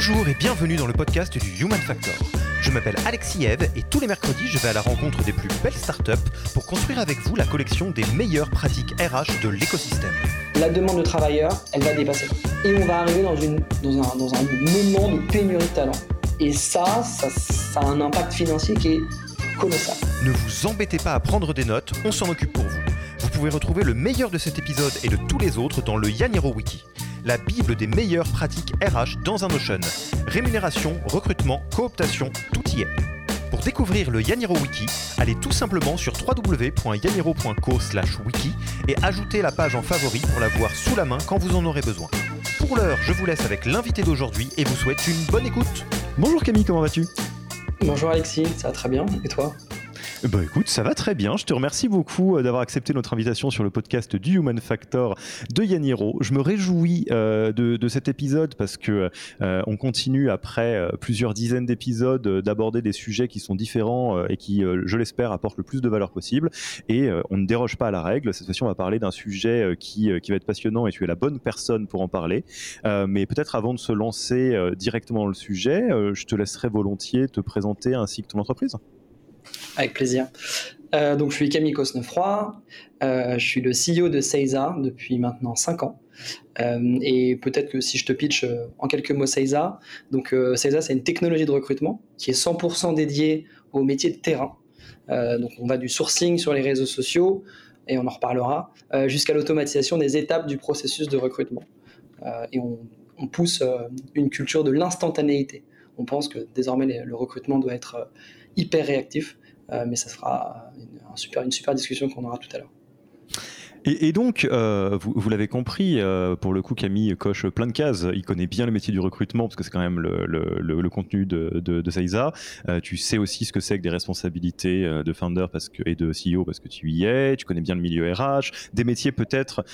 Bonjour et bienvenue dans le podcast du Human Factor. Je m'appelle Alexis Eve et tous les mercredis, je vais à la rencontre des plus belles startups pour construire avec vous la collection des meilleures pratiques RH de l'écosystème. La demande de travailleurs, elle va dépasser. Et on va arriver dans, une, dans, un, dans un moment de pénurie de talent. Et ça, ça, ça a un impact financier qui est colossal. Ne vous embêtez pas à prendre des notes, on s'en occupe pour vous. Vous pouvez retrouver le meilleur de cet épisode et de tous les autres dans le Yaniro Wiki la bible des meilleures pratiques RH dans un Notion. Rémunération, recrutement, cooptation, tout y est. Pour découvrir le Yaniro Wiki, allez tout simplement sur www.yaniro.co/wiki et ajoutez la page en favori pour la voir sous la main quand vous en aurez besoin. Pour l'heure, je vous laisse avec l'invité d'aujourd'hui et vous souhaite une bonne écoute. Bonjour Camille, comment vas-tu? Bonjour Alexis, ça va très bien, et toi? Bah écoute, ça va très bien. Je te remercie beaucoup euh, d'avoir accepté notre invitation sur le podcast du Human Factor de Yaniro. Je me réjouis euh, de, cet épisode parce que euh, on continue après plusieurs dizaines d'épisodes d'aborder des sujets qui sont différents et qui, je l'espère, apportent le plus de valeur possible. Et on ne déroge pas à la règle. Cette fois-ci, on va parler d'un sujet qui, qui va être passionnant et tu es la bonne personne pour en parler. mais peut-être avant de se lancer directement dans le sujet, je te laisserai volontiers te présenter ainsi que ton entreprise. Avec plaisir. Euh, donc, je suis Camille Cosnefroy. Euh, je suis le CEO de Seiza depuis maintenant 5 ans. Euh, et peut-être que si je te pitch en quelques mots Seiza, donc c'est une technologie de recrutement qui est 100% dédiée au métier de terrain. donc, on va du sourcing sur les réseaux sociaux, et on en reparlera, jusqu'à l'automatisation des étapes du processus de recrutement. et on pousse une culture de l'instantanéité. On pense que désormais le recrutement doit être hyper réactif. Euh, mais ça sera une, super, une super discussion qu'on aura tout à l'heure. Et, donc, euh, vous, l'avez compris, euh, pour le coup, Camille coche plein de cases. Il connaît bien le métier du recrutement parce que c'est quand même le, contenu de, de. Euh, tu sais aussi ce que c'est que des responsabilités de founder parce que, et de CEO parce que tu y es. Tu connais bien le milieu RH. Des métiers peut-être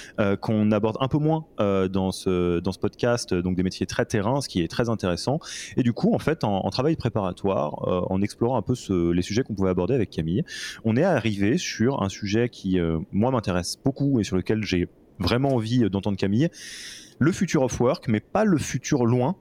qu'on aborde un peu moins dans, ce, dans ce podcast, donc des métiers très terrain, ce qui est très intéressant. Et du coup, en fait, en, travail préparatoire, en explorant un peu les sujets qu'on pouvait aborder avec Camille, on est arrivé sur un sujet qui, moi, m'intéresse beaucoup et sur lequel j'ai vraiment envie d'entendre Camille. Le futur of work, mais pas le futur loin,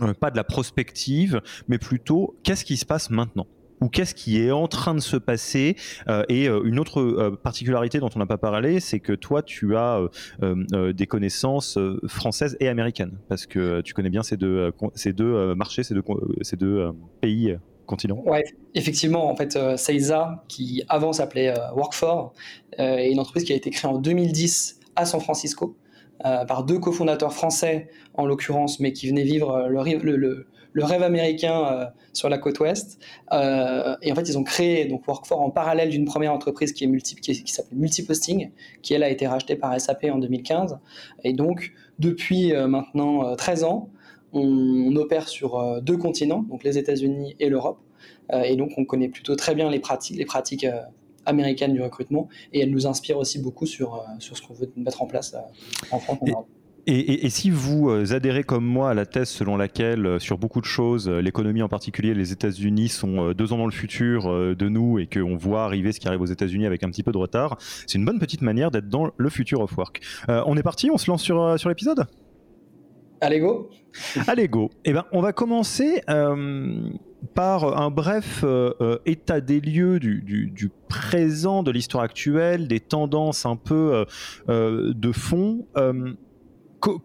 euh, pas de la prospective, mais plutôt qu'est-ce qui se passe maintenant? Ou qu'est-ce qui est en train de se passer? Euh, Et euh, une autre particularité dont on n'a pas parlé, c'est que toi, tu as des connaissances françaises et américaines, parce que tu connais bien ces deux, ces deux marchés, ces deux, ces deux pays continent Ouais, effectivement, en fait, euh, qui avant s'appelait euh, euh, est une entreprise qui a été créée en 2010 à San Francisco par deux cofondateurs français, en l'occurrence, mais qui venaient vivre le, le, rêve américain sur la côte ouest. et en fait, ils ont créé donc en parallèle d'une première entreprise qui, est multi, qui, qui Multiposting, qui elle a été rachetée par SAP en 2015. Et donc, depuis maintenant 13 ans, on, opère sur euh, deux continents, donc les États-Unis et l'Europe. Euh, et donc, on connaît plutôt très bien les pratiques, les pratiques euh, américaines du recrutement. Et elles nous inspirent aussi beaucoup sur, sur ce qu'on veut mettre en place en France. Et, et, si vous adhérez comme moi à la thèse selon laquelle, sur beaucoup de choses, l'économie en particulier, les États-Unis sont deux ans dans le futur de nous et qu'on voit arriver ce qui arrive aux États-Unis avec un petit peu de retard, c'est une bonne petite manière d'être dans le futur of work. on est parti, on se lance sur, sur l'épisode? Allez go Allez go Eh ben, on va commencer euh, par un bref euh, euh, état des lieux du, présent, de l'histoire actuelle, des tendances un peu de fond.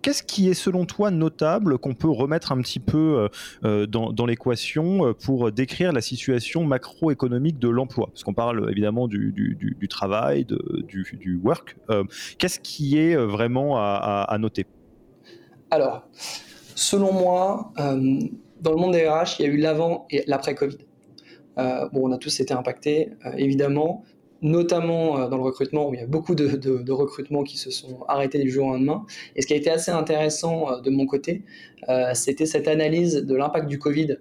Qu'est-ce qui est selon toi notable qu'on peut remettre un petit peu dans, l'équation pour décrire la situation macroéconomique de l'emploi? Parce qu'on parle évidemment du, travail, du, work. Qu'est-ce qui est vraiment à noter? Alors, selon moi, dans le monde des RH, il y a eu l'avant et l'après Covid. bon, on a tous été impactés, évidemment, notamment dans le recrutement, où il y a beaucoup de, recrutements qui se sont arrêtés du jour au lendemain. Et ce qui a été assez intéressant de mon côté, c'était cette analyse de l'impact du Covid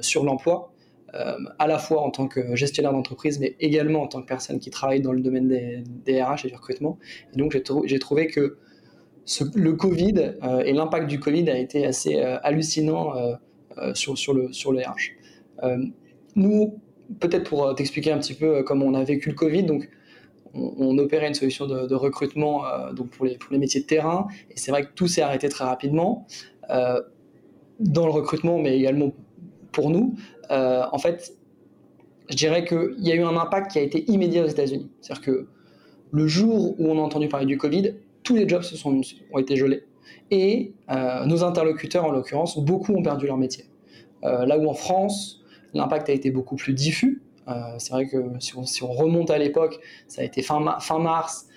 sur l'emploi, euh, à la fois en tant que gestionnaire d'entreprise, mais également en tant que personne qui travaille dans le domaine des, RH et du recrutement. Et donc j'ai trouvé que le Covid euh, et l'impact du Covid a été assez euh, hallucinant sur, sur, le, sur les RH. nous, peut-être pour t'expliquer un petit peu comment on a vécu le Covid, donc on, opérait une solution de, recrutement donc pour, les, métiers de terrain, et c'est vrai que tout s'est arrêté très rapidement dans le recrutement, mais également pour nous. Euh, en fait, je dirais qu'il y a eu un impact qui a été immédiat aux États-Unis. C'est-à-dire que le jour où on a entendu parler du Covid, tous les jobs se sont, ont été gelés. Et euh, nos interlocuteurs, en l'occurrence, beaucoup ont perdu leur métier. Euh, là où en France, l'impact a été beaucoup plus diffus. c'est vrai que si on, remonte à l'époque, ça a été fin, fin, mars.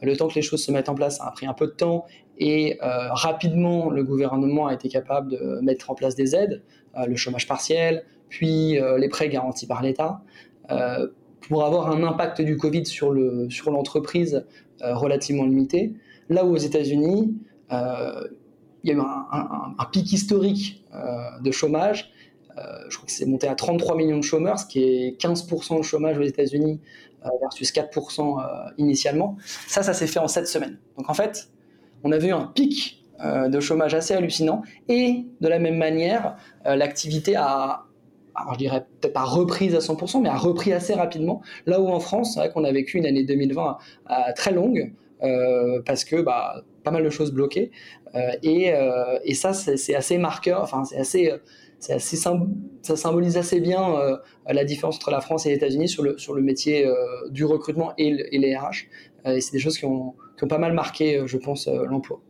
Le temps que les choses se mettent en place, ça a pris un peu de temps. Et rapidement, le gouvernement a été capable de mettre en place des aides, le chômage partiel, puis euh, les prêts garantis par l'État, euh, pour avoir un impact du Covid sur l'entreprise sur euh, relativement limité. Là où aux États-Unis, il y a eu un, pic historique de chômage. je crois que c'est monté à 33 millions de chômeurs, ce qui est 15% de chômage aux États-Unis versus 4% initialement. Ça, ça s'est fait en 7 semaines. Donc en fait, on avait eu un pic de chômage assez hallucinant et de la même manière, l'activité a, alors je dirais peut-être pas reprise à 100%, mais a repris assez rapidement. Là où en France, c'est vrai qu'on a vécu une année 2020 très longue, euh, parce que bah, pas mal de choses bloquées. Euh, et, euh, et, ça, c'est assez marqueur, enfin, c'est assez, assez ça symbolise assez bien la différence entre la France et les États-Unis sur le, sur le métier du recrutement et, et les RH. et c'est des choses qui ont, qui ont, pas mal marqué, je pense, l'emploi.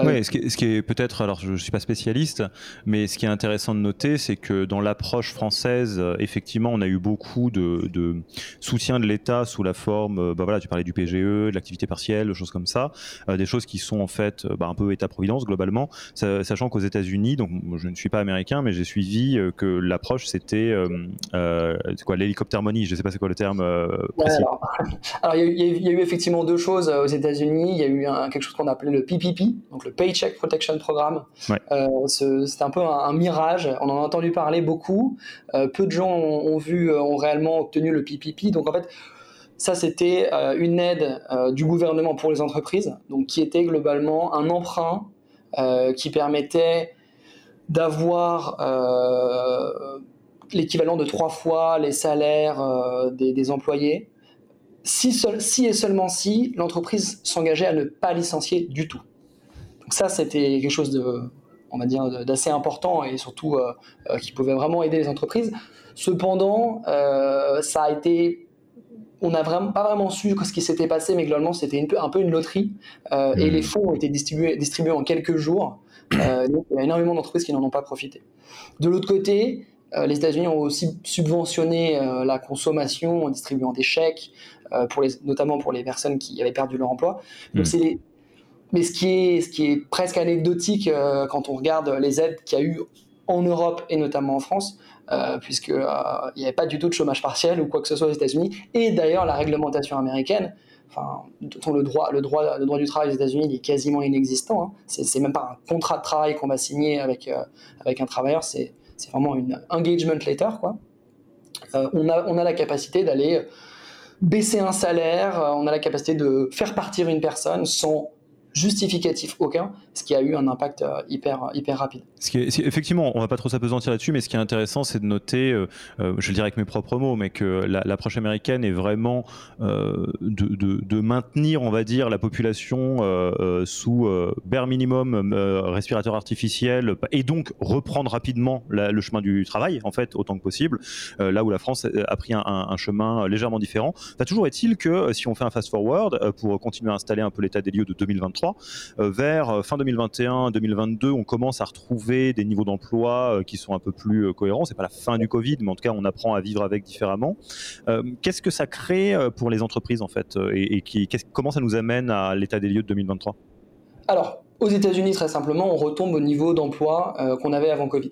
Ah oui, ce qui est, peut-être, alors je ne suis pas spécialiste, mais ce qui est intéressant de noter, c'est que dans l'approche française, euh, effectivement, on a eu beaucoup de, soutien de l'État sous la forme, euh, bah voilà, tu parlais du PGE, de l'activité partielle, des choses comme ça, euh, des choses qui sont en fait bah, un peu État-providence globalement, sachant qu'aux États-Uunis, donc je ne suis pas américain, mais j'ai suivi que l'approche c'était quoi l'hélicoptère money, je ne sais pas c'est quoi le terme précis. alors, il y, a eu effectivement deux choses aux États-Unis, il y a eu quelque chose qu'on appelait le PPP, donc le Paycheck Protection Program. Euh, c'est un peu un, mirage. On en a entendu parler beaucoup. Euh, peu de gens ont, vu, euh, ont réellement obtenu le PPP. Donc en fait, ça c'était une aide du gouvernement pour les entreprises, donc qui était globalement un emprunt qui permettait d'avoir l'équivalent de trois fois les salaires des, employés, si, et seulement si l'entreprise s'engageait à ne pas licencier du tout. Donc ça, c'était quelque chose de, on va dire, d'assez important et surtout euh, euh, qui pouvait vraiment aider les entreprises. Cependant, euh, ça a été on n'a vraiment pas vraiment su ce qui s'était passé, mais globalement c'était un peu une loterie et mmh. les fonds ont été distribués, distribués en quelques jours. donc il y a énormément d'entreprises qui n'en ont pas profité. De l'autre côté, les États-Unis ont aussi subventionné la consommation en distribuant des chèques, pour les, notamment pour les personnes qui avaient perdu leur emploi. Donc mmh. c'est les, mais ce qui est, ce qui est presque anecdotique euh, quand on regarde les aides qu'il y a eu en Europe et notamment en France, euh, puisqu'il euh, n'y avait pas du tout de chômage partiel ou quoi que ce soit aux États-Unis. Et d'ailleurs, la réglementation américaine, enfin, le droit, le droit, le droit du travail aux États-Unis est quasiment inexistant. Hein. C'est même pas un contrat de travail qu'on va signer avec, avec un travailleur, c'est vraiment une engagement letter. Quoi. on, a, on a la capacité d'aller baisser un salaire, on a la capacité de faire partir une personne sans justificatif aucun, ce qui a eu un impact euh, hyper, hyper rapide. Effectivement, on va pas trop s'apesantir là-dessus, mais ce qui est intéressant, c'est de noter, euh, euh, je le dirais avec mes propres mots, mais que l'approche américaine est vraiment de, maintenir, on va dire, la population sous bare minimum respirateur artificiel et donc reprendre rapidement le chemin du travail, en fait, autant que possible, là où la France a pris un, un chemin légèrement différent. Ça toujours est-il que si on fait un fast-forward pour continuer à installer un peu l'état des lieux de 2023, euh, vers euh, fin 2021-2022, on commence à retrouver des niveaux d'emploi euh, qui sont un peu plus cohérents. C'est pas la fin du Covid, mais en tout cas, on apprend à vivre avec différemment. Qu'est-ce que ça crée pour les entreprises en fait, et, qui, comment ça nous amène à l'état des lieux de 2023 Alors, Aux États-Unis, très simplement, on retombe au niveau d'emploi qu'on avait avant Covid.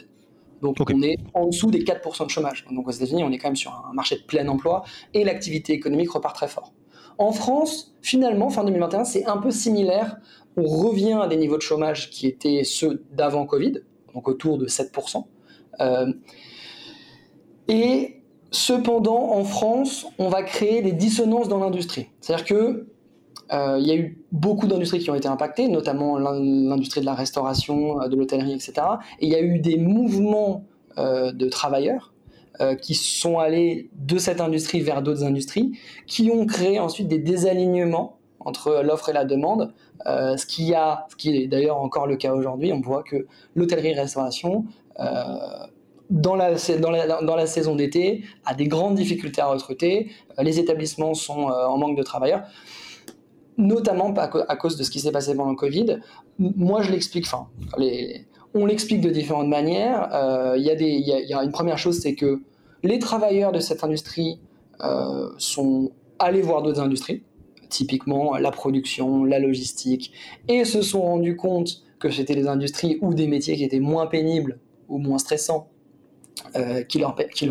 Donc on est en dessous des 4% de chômage. Donc aux États-Unis, on est quand même sur un marché de plein emploi et l'activité économique repart très fort. En France, finalement, fin 2021, c'est un peu similaire. On revient à des niveaux de chômage qui étaient ceux d'avant Covid, donc autour de 7%. Euh, et cependant, en France, on va créer des dissonances dans l'industrie. C'est-à-dire que euh, y a eu beaucoup d'industries qui ont été impactées, notamment l'industrie de la restauration, euh, de l'hôtellerie, etc. Et il y a eu des mouvements de travailleurs qui sont allés de cette industrie vers d'autres industries, qui ont créé ensuite des désalignements entre l'offre et la demande, ce, qui a, ce qui est d'ailleurs encore le cas aujourd'hui. On voit que l'hôtellerie-restauration dans la, dans dans la saison d'été, a des grandes difficultés à recruter. Euh, les établissements sont euh, en manque de travailleurs, notamment à cause de ce qui s'est passé pendant le Covid. Moi, je l'explique, enfin, on l'explique de différentes manières. Euh, il y, y, a une première chose, c'est que les travailleurs de cette industrie sont allés voir d'autres industries, typiquement la production, la logistique, et se sont rendus compte que c'était des industries ou des métiers qui étaient moins pénibles ou moins stressants euh, qui leur, qui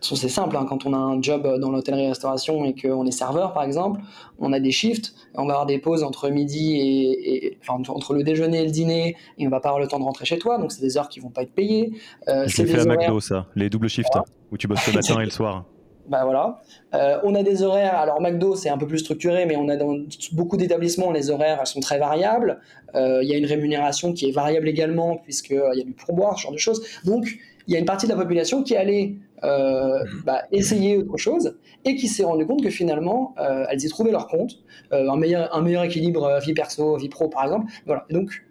c'est simple, hein, quand on a un job dans l'hôtellerie-restauration et qu'on est serveur, par exemple, on a des shifts, on va avoir des pauses entre midi et, enfin, entre le déjeuner et le dîner, et on va pas avoir le temps de rentrer chez toi, donc c'est des heures qui vont pas être payées. Euh, Je fait à McDo, ça, les doubles shifts, où tu bosses le matin et le soir. Bah voilà. Euh, on a des horaires. Alors McDo c'est un peu plus structuré, mais on a dans beaucoup d'établissements les horaires sont très variables. Il y a une rémunération qui est variable également puisqu'il y a du pourboire, ce genre de choses. Donc il y a une partie de la population qui allait euh, bah, essayer autre chose et qui s'est rendu compte que finalement, euh, elles y trouvaient leur compte, euh, un, meilleur, un meilleur équilibre vie perso, vie pro par exemple. Voilà. donc,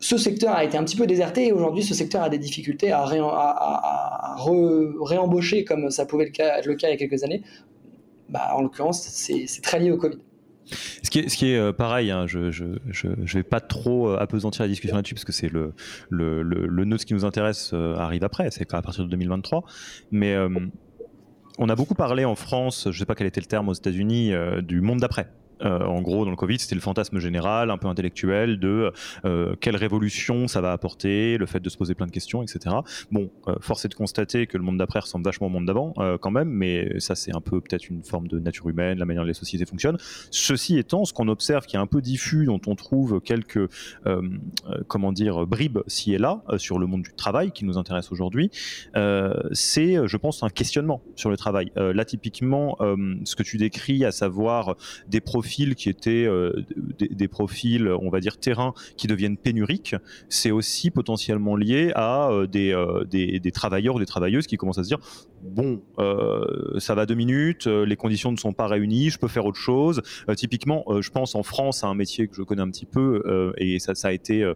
ce secteur a été un petit peu déserté et aujourd'hui, ce secteur a des difficultés à, réembaucher comme ça pouvait être le cas il y a quelques années. Bah, en l'occurrence, c'est très lié au Covid. Ce qui est, euh, pareil, hein, je, je, vais pas trop euh, apesantir la discussion là-dessus parce que c'est le, le, le, nœud qui nous intéresse euh, arrive après, c'est à partir de 2023. Mais on a beaucoup parlé en France, je sais pas quel était le terme aux États-Unis, du monde d'après. Euh, en gros, dans le Covid, c'était le fantasme général, un peu intellectuel, de euh, quelle révolution ça va apporter, le fait de se poser plein de questions, etc. Bon, euh, force est de constater que le monde d'après ressemble vachement au monde d'avant, quand même, mais ça, c'est un peu peut-être une forme de nature humaine, la manière dont les sociétés fonctionnent. Ceci étant, ce qu'on observe qui est un peu diffus, dont on trouve quelques, comment dire, bribes ci et là sur le monde du travail qui nous intéresse aujourd'hui, c'est, je pense, un questionnement sur le travail. là, typiquement, ce que tu décris, à savoir des profils qui étaient euh, des, profils, on va dire, terrain qui deviennent pénuriques, c'est aussi potentiellement lié à euh, euh, des, des, travailleurs ou des travailleuses qui commencent à se dire bon, ça va deux minutes, les conditions ne sont pas réunies, je peux faire autre chose. typiquement, je pense en France à un métier que je connais un petit peu et ça, ça a été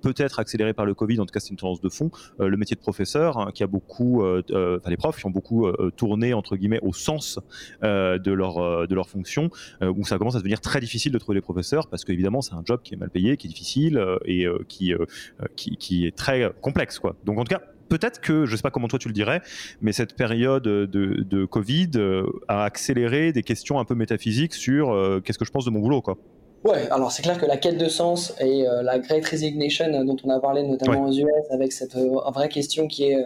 peut-être accéléré par le Covid, en tout cas c'est une tendance de fond, le métier de professeur hein, qui a beaucoup, enfin les profs qui ont beaucoup tourné entre guillemets au sens de leur de leur fonction, où ça commence à devenir très difficile de trouver des professeurs parce qu'évidemment c'est un job qui est mal payé, qui est difficile euh, et euh, euh, qui, qui, est très complexe. Quoi. Donc en tout cas, peut-être que, je ne sais pas comment toi tu le dirais, mais cette période de, de Covid a accéléré des questions un peu métaphysiques sur qu'est-ce que je pense de mon boulot. Quoi. Ouais, alors c'est clair que la quête de sens et la Great Resignation dont on a parlé notamment aux US avec cette vraie question qui est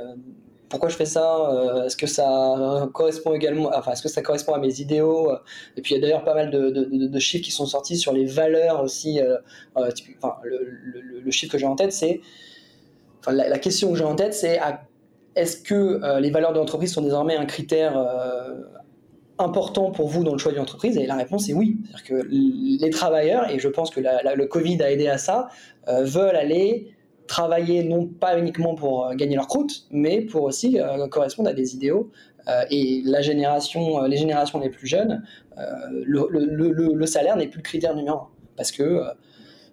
pourquoi je fais ça euh, Est-ce que ça correspond également, enfin, est-ce que ça correspond à mes idéaux Et puis il y a d'ailleurs pas mal de, chiffres qui sont sortis sur les valeurs aussi. Euh, euh, enfin, le, chiffre que j'ai en tête, c'est, enfin, la, question que j'ai en tête, c'est est-ce que les valeurs de l'entreprise sont désormais un critère important pour vous dans le choix d'une entreprise? Et la réponse est oui. C'est-à-dire que les travailleurs, et je pense que le Covid a aidé à ça, veulent aller travailler non pas uniquement pour euh, gagner leur croûte, mais pour aussi euh, correspondre à des idéaux. Euh, et la génération, les générations les plus jeunes, le, salaire n'est plus le critère numéro un. Parce que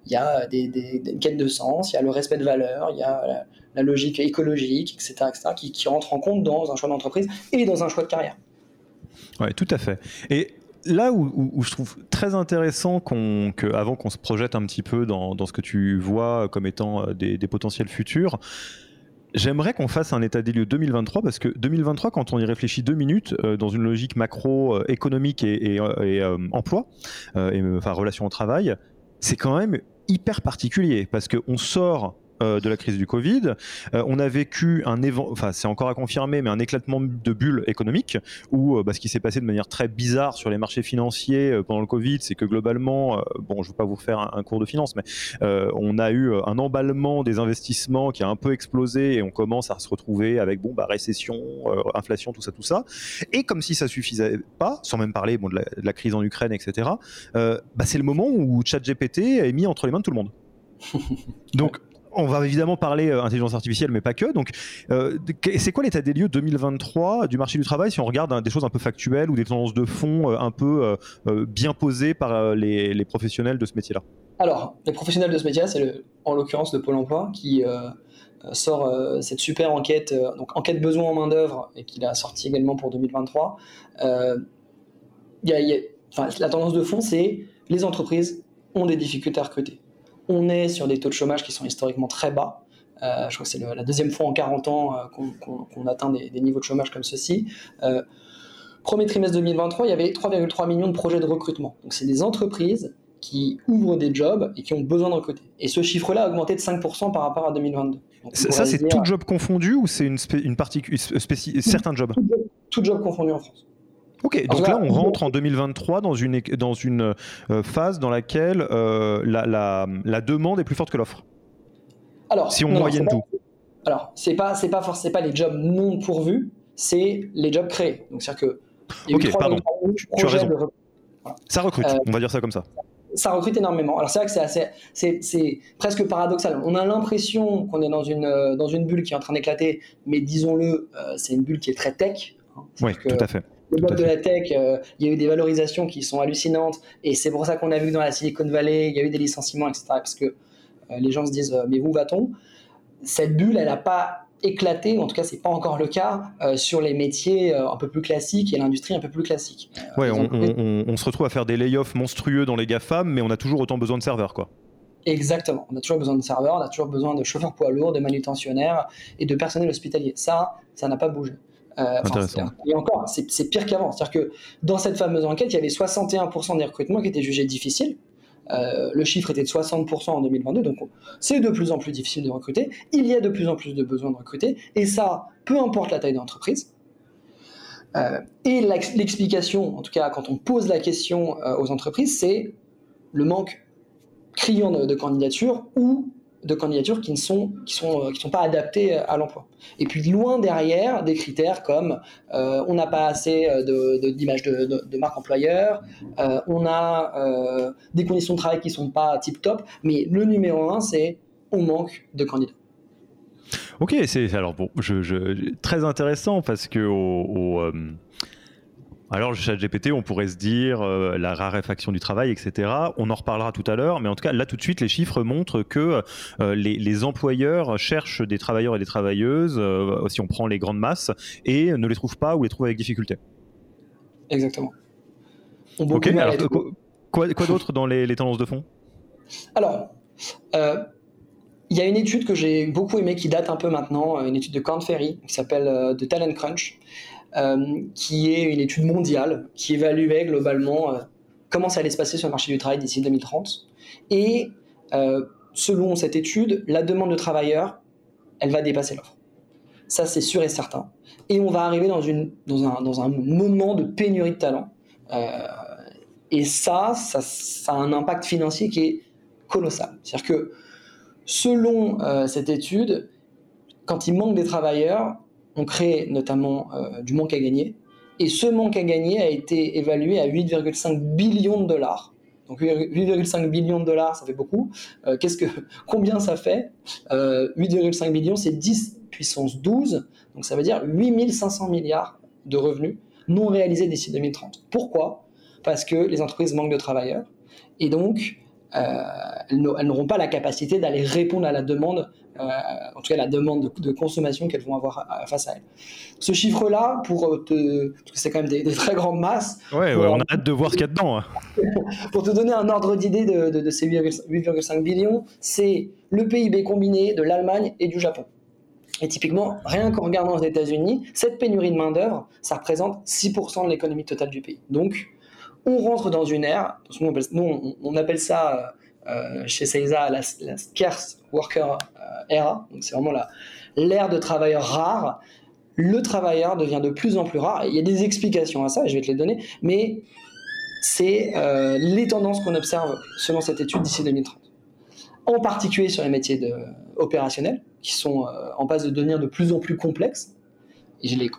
il y a des, des, quêtes de sens, il y a le respect de valeur, il y a la, logique écologique, etc., etc. qui, qui rentrent en compte dans un choix d'entreprise et dans un choix de carrière. Oui, tout à fait. Et là où, je trouve très intéressant qu'on, avant qu'on se projette un petit peu dans, ce que tu vois comme étant euh, des, potentiels futurs, J'aimerais qu'on fasse un état des lieux 2023 parce que 2023, quand on y réfléchit deux minutes euh, dans une logique macro euh, économique et, emploi, et, enfin relation au travail, c'est quand même hyper particulier parce qu'on sort euh, de la crise du Covid. Euh, on a vécu un enfin c'est encore à confirmer, mais un éclatement de bulles économiques où euh, bah, ce qui s'est passé de manière très bizarre sur les marchés financiers pendant le Covid, c'est que globalement, bon, je ne veux pas vous faire un, cours de finance, mais on a eu un emballement des investissements qui a un peu explosé et on commence à se retrouver avec bon bah récession, inflation, tout ça, tout ça. Et comme si ça suffisait pas, sans même parler bon, de, la, crise en Ukraine, etc. bah, c'est le moment où ChatGPT est mis entre les mains de tout le monde. Donc, on va évidemment parler euh, intelligence artificielle, mais pas que. Donc, euh, c'est quoi l'état des lieux 2023 du marché du travail si on regarde hein, des choses un peu factuelles ou des tendances de fond euh, un peu bien posées par les, professionnels de ce métier-là? Alors, les professionnels de ce métier-là, c'est en l'occurrence le Pôle emploi qui sort cette super enquête, donc enquête besoin en main-d'œuvre, et qu'il a sorti également pour 2023. la tendance de fond, c'est les entreprises ont des difficultés à recruter on est sur des taux de chômage qui sont historiquement très bas. Euh, je crois que c'est la deuxième fois en 40 ans euh, qu'on atteint des, niveaux de chômage comme ceci. Euh, premier trimestre 2023, il y avait 3,3 millions de projets de recrutement. Donc c'est des entreprises qui ouvrent des jobs et qui ont besoin de recruter. Et ce chiffre-là a augmenté de 5% par rapport à 2022. ça, c'est tout job confondu ou c'est une, une partie, certains jobs? Tout job confondu en France. Ok, donc là on rentre en 2023 dans une, dans une euh, phase dans laquelle euh, la, la, demande est plus forte que l'offre. Alors, si on moyenne tout. alors, c'est pas c'est pas forcément pas les jobs non pourvus, c'est les jobs créés. Donc c'est-à-dire que Ok, pardon. Tu as raison. Ça recrute, euh, on va dire ça comme ça. Ça recrute énormément. Alors c'est vrai que c'est assez, c'est, presque paradoxal. On a l'impression qu'on est dans une dans une bulle qui est en train d'éclater, mais disons-le, c'est une bulle qui est très tech. Hein. oui, tout à fait le bloc de la tech, euh, il y a eu des valorisations qui sont hallucinantes, et c'est pour ça qu'on a vu dans la Silicon Valley, il y a eu des licenciements, etc. Parce que euh, les gens se disent, euh, mais où va-t-on? Cette bulle, elle n'a pas éclaté, en tout cas c'est pas encore le cas, sur les métiers un peu plus classiques et l'industrie un peu plus classique. ouais, on, se retrouve à faire des layoffs monstrueux dans les GAFAM, mais on a toujours autant besoin de serveurs, quoi. Exactement. On a toujours besoin de serveurs, on a toujours besoin de chauffeurs poids lourds, de manutentionnaires et de personnel hospitalier. Ça, ça n'a pas bougé. Euh, et encore, c'est pire qu'avant. C'est-à-dire que dans cette fameuse enquête, il y avait 61% des recrutements qui étaient jugés difficiles. Euh, le chiffre était de 60% en 2022, donc c'est de plus en plus difficile de recruter. Il y a de plus en plus de besoins de recruter, et ça, peu importe la taille de l'entreprise. Euh, et l'explication, en tout cas quand on pose la question aux entreprises, c'est le manque criant de, de candidatures ou de candidatures qui ne sont, euh, pas adaptées à l'emploi. Et puis loin derrière, des critères comme euh, on n'a pas assez euh, d'images de, de, marque employeur, on a des conditions de travail qui sont pas tip top, mais le numéro un, c'est on manque de candidats. Ok, c'est alors bon, très intéressant parce que alors, le chat GPT, on pourrait se dire euh, la raréfaction du travail, etc. On en reparlera tout à l'heure, mais en tout cas, là, tout de suite, les chiffres montrent que euh, les, employeurs cherchent des travailleurs et des travailleuses, euh, si on prend les grandes masses, et ne les trouvent pas ou les trouvent avec difficulté. Exactement. ok, alors, quoi, d'autre dans les, tendances de fond? Alors, il y a une étude que j'ai beaucoup aimée qui date un peu maintenant, une étude de Corn Ferry qui s'appelle The Talent Crunch, qui est une étude mondiale qui évaluait globalement euh, comment ça allait se passer sur le marché du travail d'ici 2030. Et euh, selon cette étude, la demande de travailleurs, elle va dépasser l'offre. Ça, c'est sûr et certain. Et on va arriver dans, une, dans, un, dans un moment de pénurie de talent. et ça, ça, a un impact financier qui est colossal. C'est-à-dire que selon cette étude, quand il manque des travailleurs, on crée notamment euh, du manque à gagner. Et ce manque à gagner a été évalué à 8,5 billions de dollars. Donc 8,5 billions de dollars, ça fait beaucoup. Euh, combien ça fait? 8,5 euh, billions, c'est 10 puissance 12. Donc ça veut dire 8500 milliards de revenus non réalisés d'ici 2030. Pourquoi? Parce que les entreprises manquent de travailleurs. Et donc, elles n'auront pas la capacité d'aller répondre à la demande en tout cas la demande de, consommation qu'elles vont avoir face à elles. Ce chiffre-là, pour euh, te, c'est quand même des, très grandes masses. Ouais, on a hâte de voir ce qu'il y a dedans. Hein. pour te donner un ordre d'idée de, ces 8,5 billions, c'est le PIB combiné de l'Allemagne et du Japon. Et typiquement, rien qu'en regardant aux États-Unis, cette pénurie de main-d'œuvre, ça représente 6% de l'économie totale du pays. Donc, on rentre dans une ère, nous on appelle ça chez Seiza la, scarce worker era, donc c'est vraiment l'ère de travailleurs rares. Le travailleur devient de plus en plus rare. Il y a des explications à ça, je vais te les donner, mais c'est les tendances qu'on observe selon cette étude d'ici 2030 en particulier sur les métiers de, opérationnels, qui sont en passe de devenir de plus en plus complexes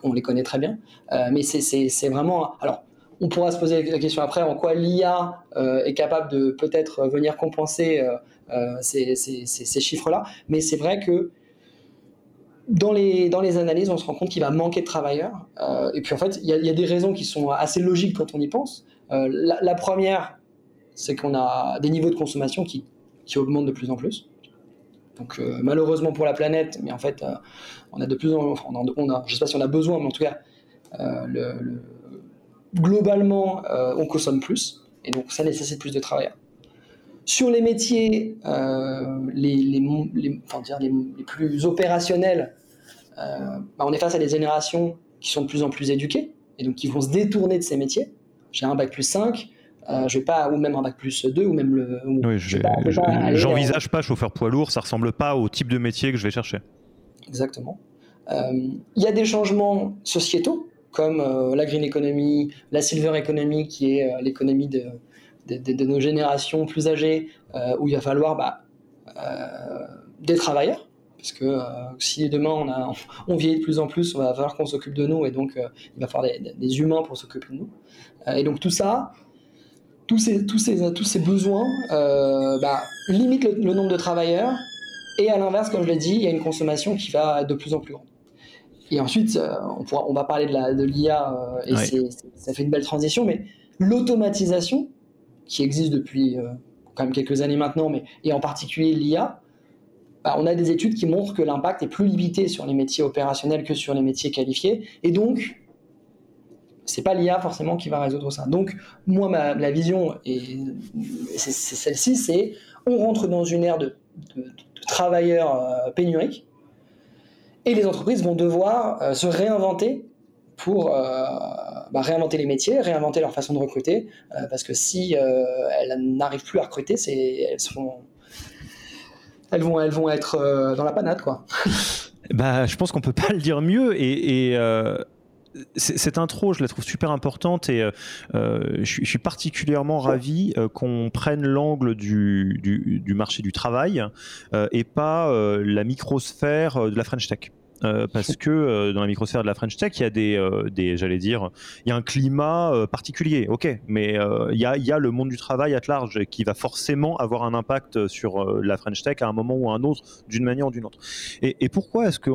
on les connaît très bien. Euh, mais c'est vraiment. Alors, on pourra se poser la question après en quoi l'IA euh, est capable de peut-être venir compenser euh, ces, chiffres-là. Mais c'est vrai que dans les, dans les analyses, on se rend compte qu'il va manquer de travailleurs. et puis en fait, il y, a des raisons qui sont assez logiques quand on y pense. La, première, c'est qu'on a des niveaux de consommation qui, qui augmentent de plus en plus. Donc malheureusement pour la planète, mais en fait on a de plus en enfin, on a, je sais pas si on a besoin, mais en tout cas, euh, globalement, euh, on consomme plus, et donc ça nécessite plus de travail. Sur les métiers euh, les, les, les, enfin, dire, les, plus opérationnels, bah, on est face à des générations qui sont de plus en plus éduquées, et donc qui vont se détourner de ces métiers. J'ai un bac plus 5, je vais pas, ou même un bac plus 2, ou même le. oui, j'envisage pas, pas chauffeur poids lourd, ça ressemble pas au type de métier que je vais chercher. Exactement. Euh, il y a des changements sociétaux, comme euh, la green economy, la silver economy, qui est euh, l'économie de, nos générations plus âgées, où il va falloir bah, des travailleurs, parce que si demain on, vieillit de plus en plus, on va falloir qu'on s'occupe de nous, et donc il va falloir des, humains pour s'occuper de nous. et donc tout ça, tous ces, besoins bah, limitent le, nombre de travailleurs, et à l'inverse, comme je l'ai dit, il y a une consommation qui va être de plus en plus grande. Et ensuite, euh, on, on va parler de l'IA, de euh, et ça fait une belle transition, mais l'automatisation, qui existe depuis euh, quand même quelques années maintenant, mais, et en particulier l'IA, bah, on a des études qui montrent que l'impact est plus limité sur les métiers opérationnels que sur les métiers qualifiés, et donc c'est pas l'IA forcément qui va résoudre ça. Donc moi, ma, la vision, et c'est celle-ci, c'est on rentre dans une ère de travailleurs euh, pénuriques. Et les entreprises vont devoir euh, se réinventer pour euh, bah, réinventer les métiers, réinventer leur façon de recruter, parce que si elles n'arrivent plus à recruter, elles, vont, elles vont être dans la panade. Quoi. bah, je pense qu'on peut pas le dire mieux. Cette intro, je la trouve super importante et euh, euh, je, suis particulièrement ravi euh, qu'on prenne l'angle du, du, marché du travail et pas la microsphère de la French Tech. Euh, parce que euh, dans la microsphère de la French Tech, il y a des, euh, j'allais dire, il y a un climat particulier, ok, mais il y a, le monde du travail à large qui va forcément avoir un impact sur la French Tech à un moment ou à un autre, d'une manière ou d'une autre. Et, pourquoi est-ce que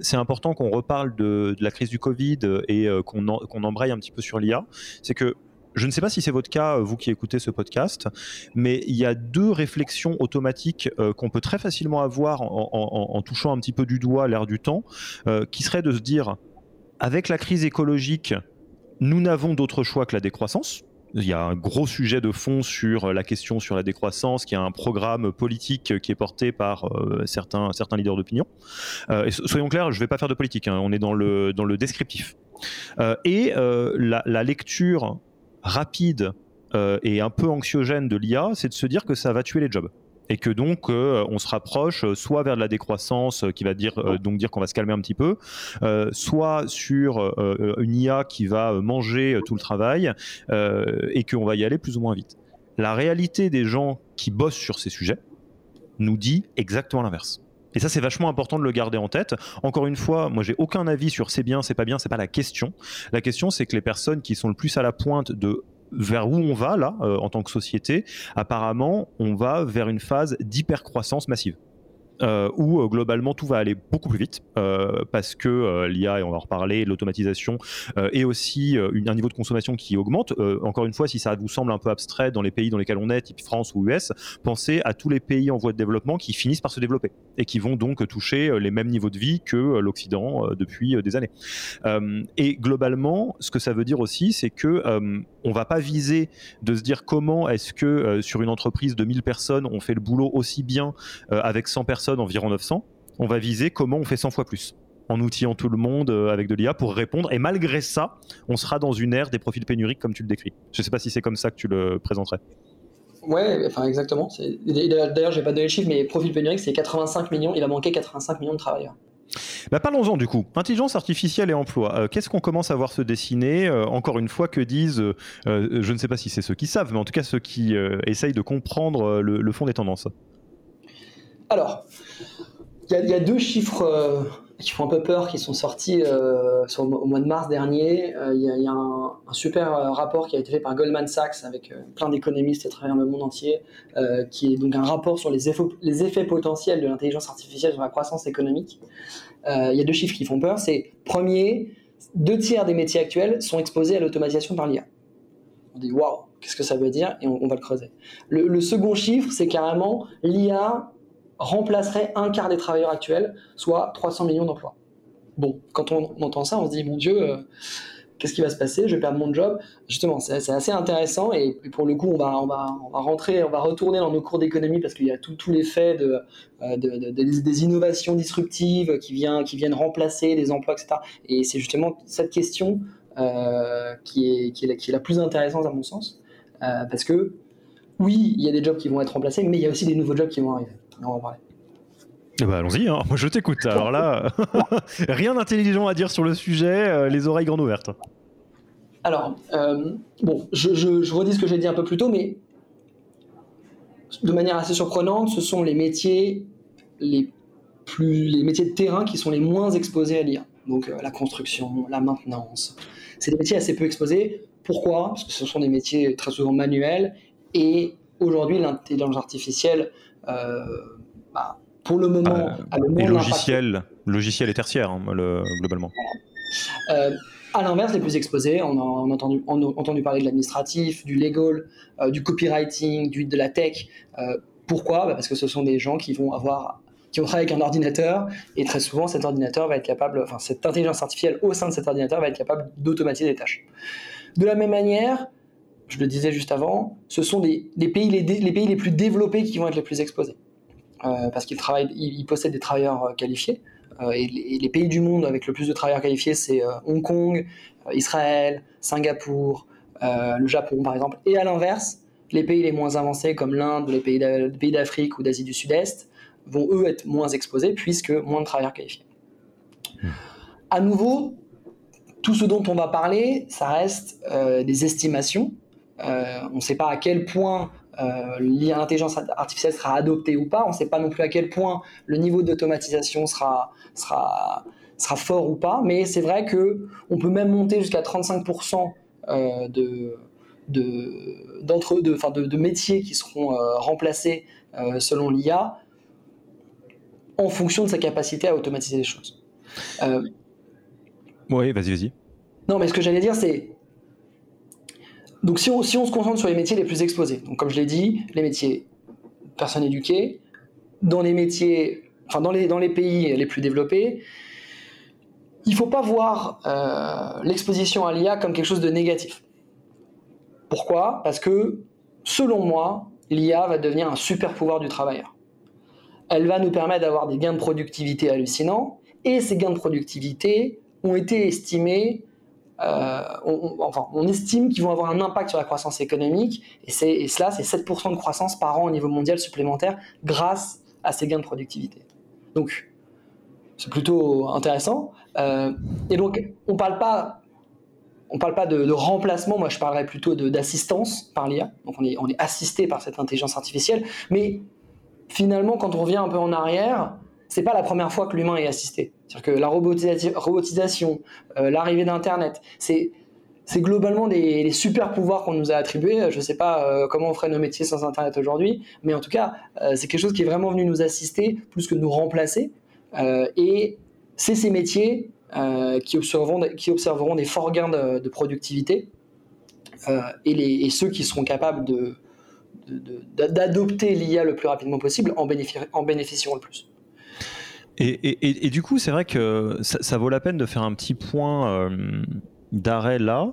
c'est important qu'on reparle de, de, la crise du Covid et qu'on qu'on embraye un petit peu sur l'IA C'est que je ne sais pas si c'est votre cas, vous qui écoutez ce podcast, mais il y a deux réflexions automatiques euh, qu'on peut très facilement avoir en, touchant un petit peu du doigt l'air du temps, euh, qui serait de se dire, avec la crise écologique, nous n'avons d'autre choix que la décroissance. Il y a un gros sujet de fond sur la question sur la décroissance, qui a un programme politique qui est porté par euh, certains, certains leaders d'opinion. et soyons clairs, je ne vais pas faire de politique, hein, on est dans le, dans le descriptif. et la, lecture rapide euh, et un peu anxiogène de l'IA, c'est de se dire que ça va tuer les jobs et que donc euh, on se rapproche euh, soit vers de la décroissance qui va dire donc dire qu'on va se calmer un petit peu, soit sur une IA qui va manger tout le travail et qu'on va y aller plus ou moins vite. La réalité des gens qui bossent sur ces sujets nous dit exactement l'inverse. Et ça, c'est vachement important de le garder en tête. Encore une fois, moi, j'ai aucun avis sur c'est bien, c'est pas bien, c'est pas la question. La question, c'est que les personnes qui sont le plus à la pointe de vers où on va là euh, en tant que société, apparemment, on va vers une phase d'hypercroissance massive. Euh, où euh, globalement tout va aller beaucoup plus vite euh, parce que l'IA, et on va en reparler, l'automatisation et aussi un niveau de consommation qui augmente. encore une fois, si ça vous semble un peu abstrait dans les pays dans lesquels on est, type France ou US, pensez à tous les pays en voie de développement qui finissent par se développer et qui vont donc toucher les mêmes niveaux de vie que l'Occident depuis des années. et globalement, ce que ça veut dire aussi, c'est que on va pas viser de se dire comment est-ce que sur une entreprise de 1000 personnes, on fait le boulot aussi bien avec 100 personnes environ 900, on va viser comment on fait 100 fois plus en outillant tout le monde euh, avec de l'IA pour répondre. Et malgré ça, on sera dans une ère des profils pénuriques comme tu le décris. Je ne sais pas si c'est comme ça que tu le présenterais. Ouais, enfin exactement. D'ailleurs, j'ai pas donné le chiffre, mais profil pénurique, c'est 85 millions. Il va manquer 85 millions de travailleurs. Bah, Parlons-en du coup. Intelligence artificielle et emploi. Euh, qu'est-ce qu'on commence à voir se dessiner? Euh, Encore une fois, que disent, euh, je ne sais pas si c'est ceux qui savent, mais en tout cas ceux qui essayent de comprendre le, fond des tendances Alors, il y, a deux chiffres qui font un peu peur, qui sont sortis au mois de mars dernier. Il y, a un, super rapport qui a été fait par Goldman Sachs avec plein d'économistes à travers le monde entier, qui est donc un rapport sur les effets, potentiels de l'intelligence artificielle sur la croissance économique. Euh, il y a deux chiffres qui font peur. C'est premier, deux tiers des métiers actuels sont exposés à l'automatisation par l'IA. On dit waouh, qu'est-ce que ça veut dire? Et on, va le creuser. Le, second chiffre, c'est carrément l'IA remplacerait un quart des travailleurs actuels, soit 300 millions d'emplois. Bon, quand on, entend ça, on se dit mon Dieu. Euh, qu'est-ce qui va se passer? Je vais perdre mon job. Justement, c'est assez intéressant et, pour le coup, on va, rentrer, on va retourner dans nos cours d'économie parce qu'il y a tout, l'effet de, euh, de, des innovations disruptives qui, viennent remplacer des emplois, etc. Et c'est justement cette question euh, qui, est, la, plus intéressante à mon sens parce que oui, il y a des jobs qui vont être remplacés, mais il y a aussi des nouveaux jobs qui vont arriver. On va parler. Allons-y, hein. moi je t'écoute. Alors là, rien d'intelligent à dire sur le sujet, euh, les oreilles grandes ouvertes. Alors, euh, bon, je, redis ce que j'ai dit un peu plus tôt, mais de manière assez surprenante, ce sont les métiers les plus, les métiers de terrain qui sont les moins exposés à l'IA. Donc euh, la construction, la maintenance, c'est des métiers assez peu exposés. Pourquoi? Parce que ce sont des métiers très souvent manuels et aujourd'hui l'intelligence artificielle bah, pour le moment, à le et logiciel, logiciel et tertiaire, hein, globalement. Euh, à l'inverse, les plus exposés, on a, entendu, entendu, parler de l'administratif, du legal, euh, du copywriting, du, de la tech. Euh, pourquoi? Bah, Parce que ce sont des gens qui vont avoir qui vont travailler avec un ordinateur et très souvent cet ordinateur va être capable, enfin cette intelligence artificielle au sein de cet ordinateur va être capable d'automatiser des tâches. De la même manière, je le disais juste avant, ce sont les, pays les plus développés qui vont être les plus exposés. Euh, parce qu'ils ils, possèdent des travailleurs euh, qualifiés. Euh, et les, pays du monde avec le plus de travailleurs qualifiés, c'est Hong Kong, Israël, Singapour, le Japon par exemple. Et à l'inverse, les pays les moins avancés comme l'Inde les pays d'Afrique ou d'Asie du Sud-Est vont eux être moins exposés puisque moins de travailleurs qualifiés. À nouveau, tout ce dont on va parler, ça reste des estimations. On ne sait pas à quel point euh, l'intelligence artificielle sera adoptée ou pas. On ne sait pas non plus à quel point le niveau d'automatisation sera, sera, sera fort ou pas, mais c'est vrai que on peut même monter jusqu'à 35% euh, de, de, d'entre, de, de, de, métiers qui seront euh, remplacés selon l'IA en fonction de sa capacité à automatiser les choses. oui, vas-y, vas-y. Non, mais ce que j'allais dire, c'est donc si on, se concentre sur les métiers les plus exposés, donc comme je l'ai dit, les métiers personnes éduquées, dans les métiers, enfin dans les, dans les pays les plus développés, il ne faut pas voir euh, l'exposition à l'IA comme quelque chose de négatif. Pourquoi? Parce que, selon moi, l'IA va devenir un super pouvoir du travailleur. Elle va nous permettre d'avoir des gains de productivité hallucinants, et ces gains de productivité ont été estimés euh, on, estime qu'ils vont avoir un impact sur la croissance économique, et, cela, c'est 7% de croissance par an au niveau mondial supplémentaire grâce à ces gains de productivité. Donc, c'est plutôt intéressant. Euh, et donc, on parle pas, on parle pas de, remplacement. Moi, je parlerais plutôt d'assistance par l'IA. Donc, on est, on est assisté par cette intelligence artificielle. Mais finalement, quand on revient un peu en arrière, c'est pas la première fois que l'humain est assisté. C'est-à-dire que la robotisation, euh, l'arrivée d'Internet, c'est globalement des, super pouvoirs qu'on nous a attribués. Je ne sais pas euh, comment on ferait nos métiers sans Internet aujourd'hui, mais en tout cas, euh, c'est quelque chose qui est vraiment venu nous assister plus que nous remplacer. et c'est ces métiers qui, observeront, qui observeront des forts gains de, productivité et, ceux qui seront capables d'adopter l'IA le plus rapidement possible en, en bénéficieront le plus. Et, du coup, c'est vrai que ça, vaut la peine de faire un petit point euh, d'arrêt là.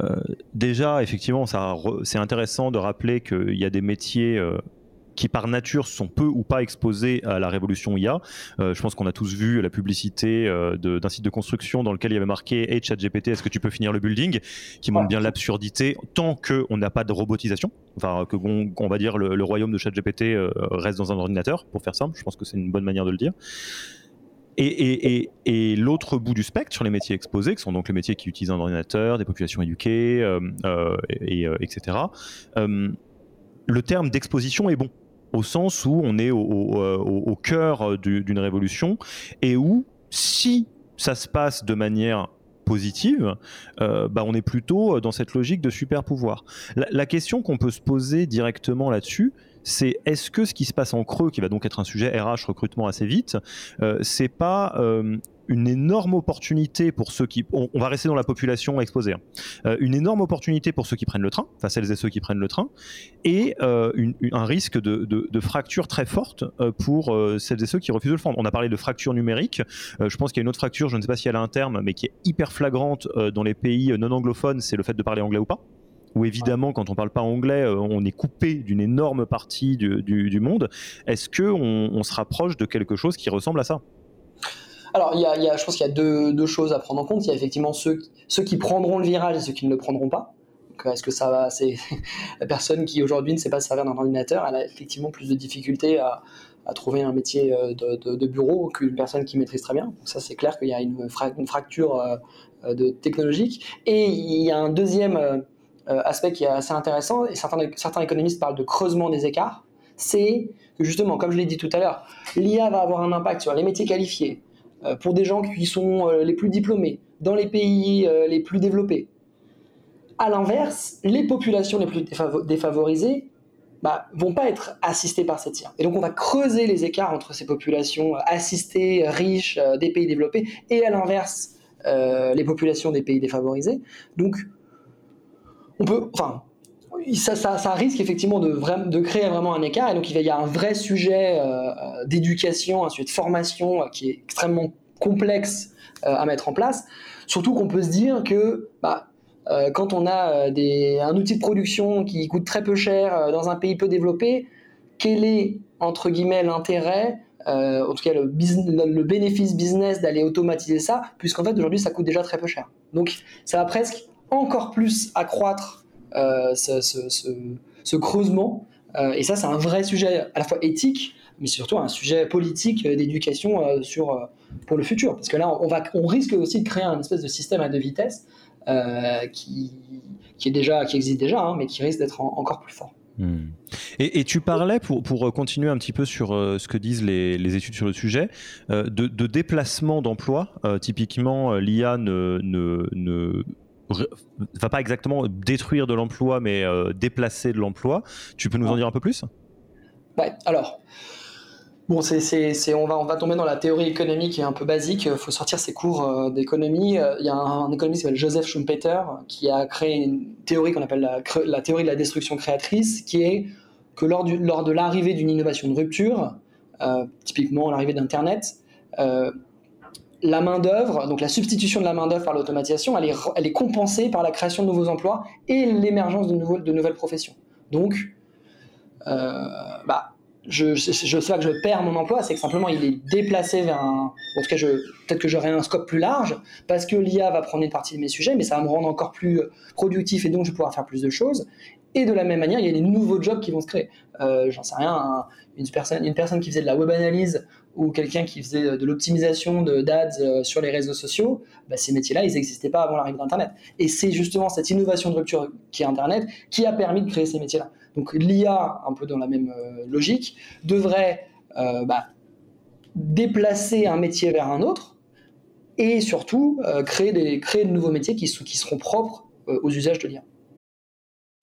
Euh, déjà, effectivement, c'est intéressant de rappeler qu'il y a des métiers euh, qui par nature sont peu ou pas exposés à la révolution IA. je pense qu'on a tous vu la publicité d'un site de construction dans lequel il y avait marqué Hey ChatGPT, est-ce que tu peux finir le building? qui montre bien l'absurdité tant qu'on n'a pas de robotisation, enfin que on, va dire le, le royaume de ChatGPT reste dans un ordinateur, pour faire simple. Je pense que c'est une bonne manière de le dire. Et, l'autre bout du spectre sur les métiers exposés, qui sont donc les métiers qui utilisent un ordinateur, des populations éduquées, euh, euh, et, etc., euh, le terme d'exposition est bon, au sens où on est au, cœur d'une révolution, et où si ça se passe de manière positive, bah on est plutôt dans cette logique de super pouvoir. la question qu'on peut se poser directement là-dessus, c'est est-ce que ce qui se passe en creux, qui va donc être un sujet RH recrutement assez vite, euh, c'est pas euh, une énorme opportunité pour ceux qui, on, va rester dans la population exposée, hein. euh, une énorme opportunité pour ceux qui prennent le train, enfin celles et ceux qui prennent le train, et un risque de, fracture très forte pour celles et ceux qui refusent de le prendre. On a parlé de fracture numérique, je pense qu'il y a une autre fracture, je ne sais pas si elle a un terme, mais qui est hyper flagrante dans les pays non anglophones, c'est le fait de parler anglais ou pas où évidemment, quand on parle pas anglais, euh, on est coupé d'une énorme partie du, monde. Est-ce que on, se rapproche de quelque chose qui ressemble à ça? Alors, il y, a, je pense qu'il y a deux, choses à prendre en compte. Il y a effectivement ceux, qui prendront le virage et ceux qui ne le prendront pas. Est-ce que ça va C'est la personne qui aujourd'hui ne sait pas se servir d'un ordinateur, elle a effectivement plus de difficultés à, trouver un métier euh, de, bureau qu'une personne qui maîtrise très bien. Donc ça, c'est clair qu'il y a une, fracture euh, de technologique. Et il y a un deuxième aspect qui est assez intéressant, et certains, certains économistes parlent de creusement des écarts, c'est que justement, comme je l'ai dit tout à l'heure, l'IA va avoir un impact sur les métiers qualifiés, euh, pour des gens qui sont euh, les plus diplômés, dans les pays les plus développés. À l'inverse, les populations les plus défavorisées bah, vont pas être assistées par cette IA. Et donc on va creuser les écarts entre ces populations assistées, riches, des pays développés, et à l'inverse, les populations des pays défavorisés. Donc on peut, enfin, ça, risque effectivement de, créer vraiment un écart. Et donc, il y a un vrai sujet euh, d'éducation, un sujet de formation euh, qui est extrêmement complexe euh, à mettre en place. Surtout qu'on peut se dire que bah, quand on a un outil de production qui coûte très peu cher dans un pays peu développé, quel est, entre guillemets, l'intérêt en tout cas le, le bénéfice business d'aller automatiser ça, puisqu'en fait aujourd'hui ça coûte déjà très peu cher. Donc ça va presque encore plus accroître euh, ce, creusement. Euh, et ça, c'est un vrai sujet à la fois éthique, mais surtout un sujet politique d'éducation euh, sur pour le futur. Parce que là, on, va, on risque aussi de créer un espèce de système à deux vitesses qui, qui, est déjà, qui existe déjà, hein, mais qui risque d'être encore plus fort. Hmm. Et, tu parlais, pour, pour, continuer un petit peu sur ce que disent les, les, études sur le sujet, de, de, déplacement d'emploi. typiquement, l'IA ne, va pas exactement détruire de l'emploi, mais euh, déplacer de l'emploi. Tu peux nous en dire un peu plus? Ouais, alors. Bon, c'est, on, va, on va tomber dans la théorie économique un peu basique. Il faut sortir ses cours euh, d'économie. Il y a un, économiste qui s'appelle Joseph Schumpeter qui a créé une théorie qu'on appelle la, la, théorie de la destruction créatrice, qui est que lors, du, lors de l'arrivée d'une innovation de rupture, euh, typiquement l'arrivée d'Internet, la main-d'œuvre, donc la substitution de la main-d'œuvre par l'automatisation, elle est, compensée par la création de nouveaux emplois et l'émergence de, nouvelles professions. Donc, euh, bah, je, je, sais que je perds mon emploi, c'est que simplement il est déplacé vers un. En tout cas, peut-être que j'aurai un scope plus large parce que l'IA va prendre une partie de mes sujets, mais ça va me rendre encore plus productif et donc je vais pouvoir faire plus de choses. Et de la même manière, il y a des nouveaux jobs qui vont se créer. Euh, j'en sais rien, une, personne, une personne qui faisait de la web analyse ou quelqu'un qui faisait de l'optimisation d'ads euh, sur les réseaux sociaux, bah, ces métiers-là, ils n'existaient pas avant l'arrivée d'Internet. Et c'est justement cette innovation de rupture qui est Internet qui a permis de créer ces métiers-là. Donc l'IA, un peu dans la même euh, logique, devrait euh, bah, déplacer un métier vers un autre et surtout créer, des, créer de nouveaux métiers qui seront propres aux usages de l'IA.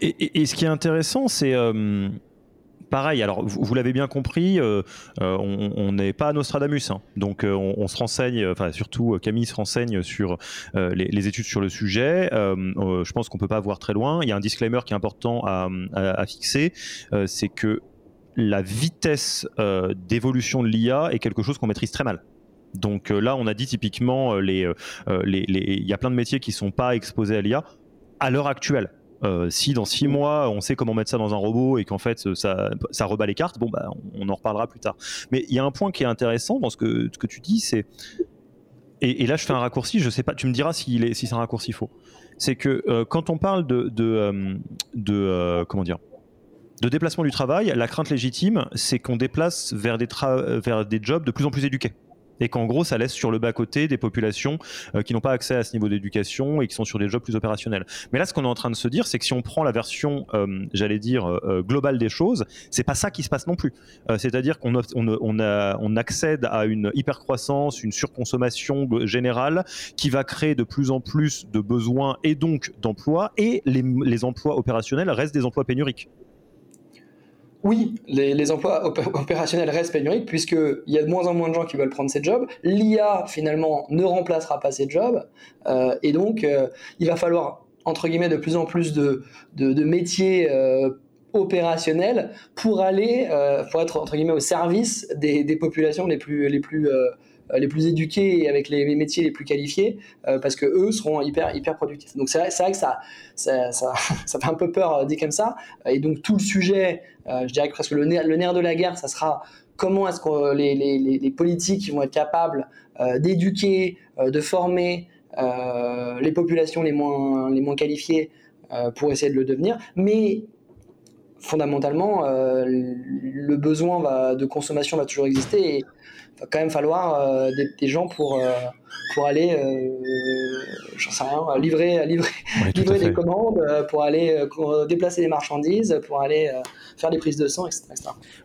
Et, ce qui est intéressant, c'est euh, pareil, alors vous, l'avez bien compris, euh, euh, on n'est pas à Nostradamus, hein. donc on, se renseigne, enfin surtout Camille se renseigne sur les, études sur le sujet. je pense qu'on peut pas voir très loin. Il y a un disclaimer qui est important à, fixer, c'est que la vitesse d'évolution de l'IA est quelque chose qu'on maîtrise très mal. Donc là, on a dit typiquement, il y a plein de métiers qui sont pas exposés à l'IA à l'heure actuelle. Euh, si dans six mois on sait comment mettre ça dans un robot et qu'en fait ça, ça rebat les cartes, bon bah on, en reparlera plus tard. Mais il y a un point qui est intéressant dans ce que, ce que tu dis, c'est et, là je fais un raccourci, je sais pas, tu me diras est, si c'est un raccourci faux. C'est que euh, quand on parle de, de, euh, comment dire de déplacement du travail, la crainte légitime, c'est qu'on déplace vers des, vers des jobs de plus en plus éduqués et qu'en gros ça laisse sur le bas côté des populations euh, qui n'ont pas accès à ce niveau d'éducation et qui sont sur des jobs plus opérationnels. Mais là ce qu'on est en train de se dire c'est que si on prend la version euh, j'allais dire euh, globale des choses, c'est pas ça qui se passe non plus. C'est-à-dire qu'on on, on, accède à une hypercroissance, une surconsommation générale qui va créer de plus en plus de besoins et donc d'emplois et les emplois opérationnels restent des emplois pénuriques oui, les, emplois opérationnels restent pénuriques puisqu'il y a de moins en moins de gens qui veulent prendre ces jobs. L'IA, finalement, ne remplacera pas ces jobs. Euh, et donc, euh, il va falloir, entre guillemets, de plus en plus de, métiers euh, opérationnels pour aller, pour être, entre guillemets, au service des, des populations les plus, les plus les plus éduqués et avec les, métiers les plus qualifiés, euh, parce que eux seront hyper, hyper productifs. Donc c'est vrai, vrai, que ça, ça, ça, fait un peu peur euh, dit comme ça. Et donc tout le sujet, je dirais que presque le nerf, le nerf de la guerre, ça sera comment est-ce que les, les, les, politiques vont être capables d'éduquer, de former les populations les moins, les moins qualifiées pour essayer de le devenir. Mais fondamentalement, le besoin de consommation va toujours exister va quand même falloir euh, des, gens pour, euh, pour aller, euh, j'en sais rien, livrer, livrer, livrer des commandes, pour aller déplacer des marchandises, pour aller faire des prises de sang, etc.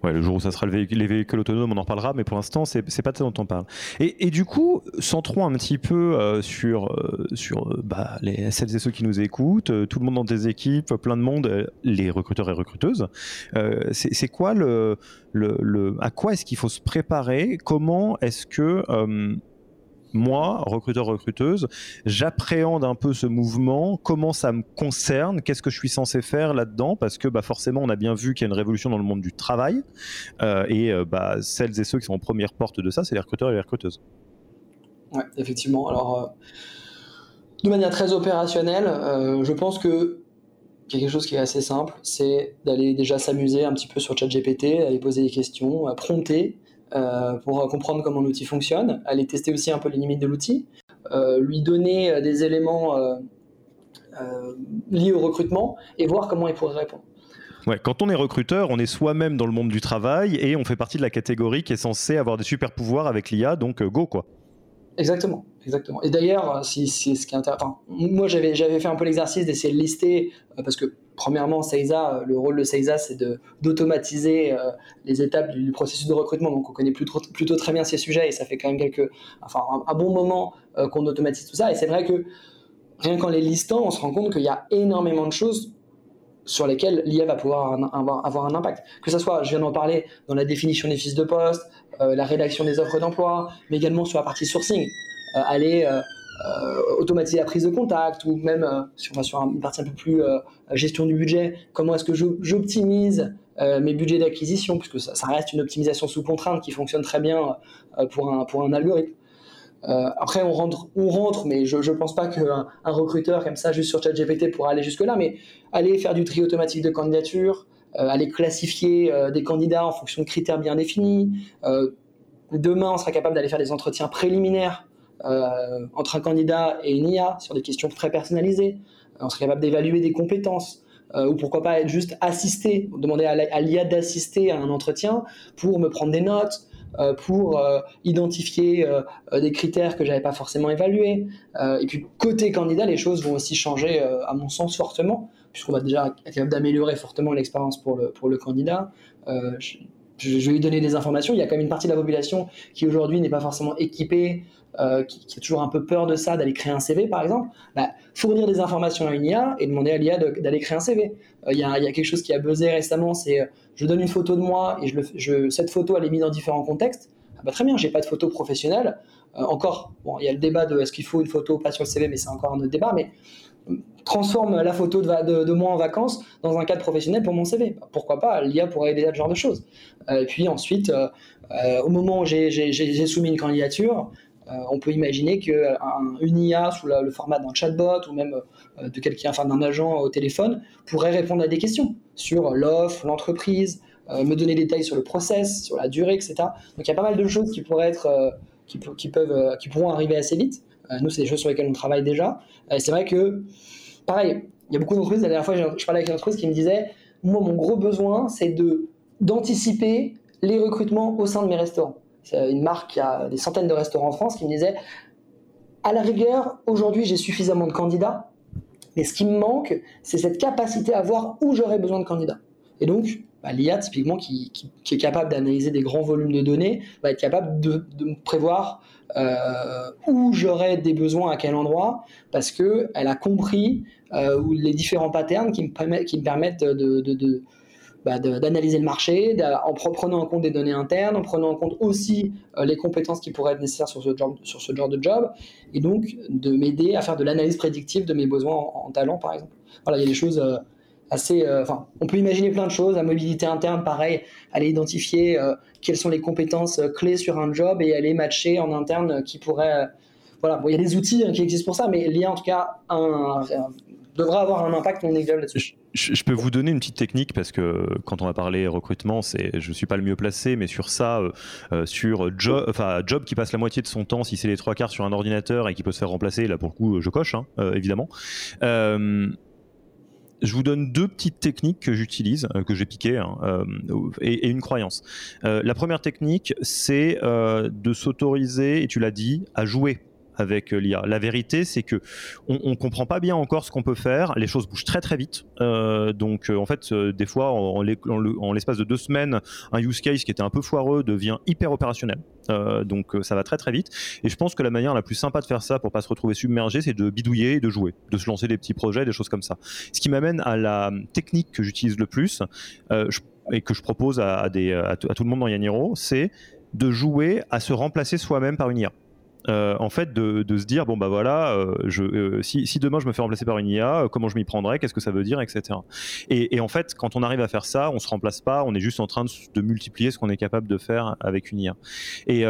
Ouais, le jour où ça sera le véhicule, les véhicules autonomes, on en parlera, mais pour l'instant, c'est, pas de ça dont on parle. Et, et du coup, centrons un petit peu sur, sur bah, les, celles et ceux qui nous écoutent, tout le monde dans des équipes, plein de monde, les recruteurs et recruteuses. c'est, quoi le, le, le, à quoi est-ce qu'il faut se préparer? Comment est-ce que euh, moi, recruteur, recruteuse, j'appréhende un peu ce mouvement, comment ça me concerne, qu'est-ce que je suis censé faire là-dedans, parce que bah, forcément, on a bien vu qu'il y a une révolution dans le monde du travail, euh, et euh, bah, celles et ceux qui sont en première porte de ça, c'est les recruteurs et les recruteuses. Oui, effectivement. Alors, de manière très opérationnelle, je pense que quelque chose qui est assez simple, c'est d'aller déjà s'amuser un petit peu sur ChatGPT, aller poser des questions, prompter euh, pour comprendre comment l'outil fonctionne, aller tester aussi un peu les limites de l'outil, euh, lui donner euh, des éléments liés au recrutement et voir comment il pourrait répondre. Ouais, quand on est recruteur, on est soi-même dans le monde du travail et on fait partie de la catégorie qui est censée avoir des super pouvoirs avec l'IA, donc go quoi. Exactement, exactement. Et d'ailleurs, si, si, ce qui est intéressant, moi j'avais fait un peu l'exercice d'essayer de lister euh, parce que premièrement, euh, le rôle de Seiza, c'est d'automatiser euh, les étapes du, processus de recrutement. Donc on connaît plutôt, très bien ces sujets et ça fait quand même quelques, enfin un, bon moment qu'on automatise tout ça. Et c'est vrai que rien qu'en les listant, on se rend compte qu'il y a énormément de choses sur lesquelles l'IA va pouvoir avoir un impact. Que ce soit, je viens d'en parler, dans la définition des fiches de poste, euh, la rédaction des offres d'emploi, mais également sur la partie sourcing, euh, aller euh, automatiser la prise de contact ou même sur, sur une partie un peu plus gestion du budget, comment est-ce que j'optimise mes budgets d'acquisition, puisque ça, reste une optimisation sous contrainte qui fonctionne très bien pour, un, pour un algorithme. après, on rentre, on rentre, mais je ne pense pas qu'un un recruteur comme ça, juste sur ChatGPT, pourra aller jusque-là, mais aller faire du tri automatique de candidature, euh, aller classifier euh, des candidats en fonction de critères bien définis. Euh, demain, on sera capable d'aller faire des entretiens préliminaires entre un candidat et une IA sur des questions très personnalisées. on sera capable d'évaluer des compétences. ou pourquoi pas être juste assisté, demander à l'IA d'assister à un entretien pour me prendre des notes, pour identifier des critères que j'avais pas forcément évalués. et puis côté candidat, les choses vont aussi changer, à mon sens, fortement puisqu'on va déjà être capable d'améliorer fortement l'expérience pour le, pour le candidat. Euh, je, vais lui donner des informations. Il y a quand même une partie de la population qui aujourd'hui n'est pas forcément équipée, euh, qui, a toujours un peu peur de ça, d'aller créer un CV par exemple. Bah, fournir des informations à une IA et demander à l'IA d'aller créer un CV. Euh, il y, a, quelque chose qui a buzzé récemment, c'est je donne une photo de moi et je, cette photo elle est mise dans différents contextes. Ah bah, très bien, j'ai pas de photo professionnelle. encore, bon, il y a le débat de est-ce qu'il faut une photo pas sur le CV, mais c'est encore un autre débat. Mais transforme la photo de, moi en vacances dans un cadre professionnel pour mon CV. Pourquoi pas L'IA pourrait aider à ce genre de choses. Euh, et puis ensuite, euh, euh, au moment où j'ai soumis une candidature, on peut imaginer qu'une IA sous le format d'un chatbot ou même de quelqu'un, enfin d'un agent au téléphone, pourrait répondre à des questions sur l'offre, l'entreprise, me donner des détails sur le process, sur la durée, etc. Donc il y a pas mal de choses qui pourraient être, qui, peuvent, qui pourront arriver assez vite. Nous, c'est des choses sur lesquelles on travaille déjà. c'est vrai que pareil, il y a beaucoup d'entreprises. La dernière fois, je parlais avec une entreprise qui me disait Moi, mon gros besoin, c'est d'anticiper les recrutements au sein de mes restaurants. C'est une marque qui a des centaines de restaurants en France qui me disait À la rigueur, aujourd'hui, j'ai suffisamment de candidats, mais ce qui me manque, c'est cette capacité à voir où j'aurais besoin de candidats. Et donc, bah, l'IA, typiquement, qui, est capable d'analyser des grands volumes de données, va être capable de, de prévoir euh, où j'aurais des besoins à quel endroit, parce qu'elle a compris euh, les différents patterns qui me, permettent, me permettent de, bah, d'analyser le marché, en prenant en compte des données internes, en prenant en compte aussi euh, les compétences qui pourraient être nécessaires sur ce, genre, sur ce genre de job, et donc de m'aider à faire de l'analyse prédictive de mes besoins en, talent, par exemple. Voilà, il y a des choses assez. Enfin, on peut imaginer plein de choses. La mobilité interne, pareil, aller identifier quelles sont les compétences euh, clés sur un job et aller matcher en interne euh, qui pourrait. Euh, voilà, il y a des outils hein, qui existent pour ça, mais l'IA en tout cas un, devra avoir un impact non négligeable là-dessus. Je, peux vous donner une petite technique parce que quand on va parler recrutement, c'est, je suis pas le mieux placé, mais sur ça, sur job, job qui passe la moitié de son temps, si c'est les trois quarts sur un ordinateur et qui peut se faire remplacer, là pour le coup, je coche, hein, évidemment je vous donne deux petites techniques que j'utilise, euh, que j'ai piquées, hein, euh, et, une croyance. Euh, la première technique, c'est de s'autoriser, et tu l'as dit, à jouer avec l'IA. La vérité, c'est que on, comprend pas bien encore ce qu'on peut faire. Les choses bougent très très vite. donc en fait, des fois, en, l'espace de deux semaines, un use case qui était un peu foireux devient hyper opérationnel. Euh, donc euh, ça va très très vite. Et je pense que la manière la plus sympa de faire ça pour pas se retrouver submergé, c'est de bidouiller et de jouer, de se lancer des petits projets, des choses comme ça. Ce qui m'amène à la technique que j'utilise le plus euh, et que je propose à, tout le monde dans Yaniro, c'est de jouer à se remplacer soi-même par une IA. Euh, en fait, de, se dire bon bah voilà, euh, euh, si, demain je me fais remplacer par une IA, comment je m'y prendrais, qu'est-ce que ça veut dire, etc. Et, en fait, quand on arrive à faire ça, on se remplace pas, on est juste en train de, multiplier ce qu'on est capable de faire avec une IA. Et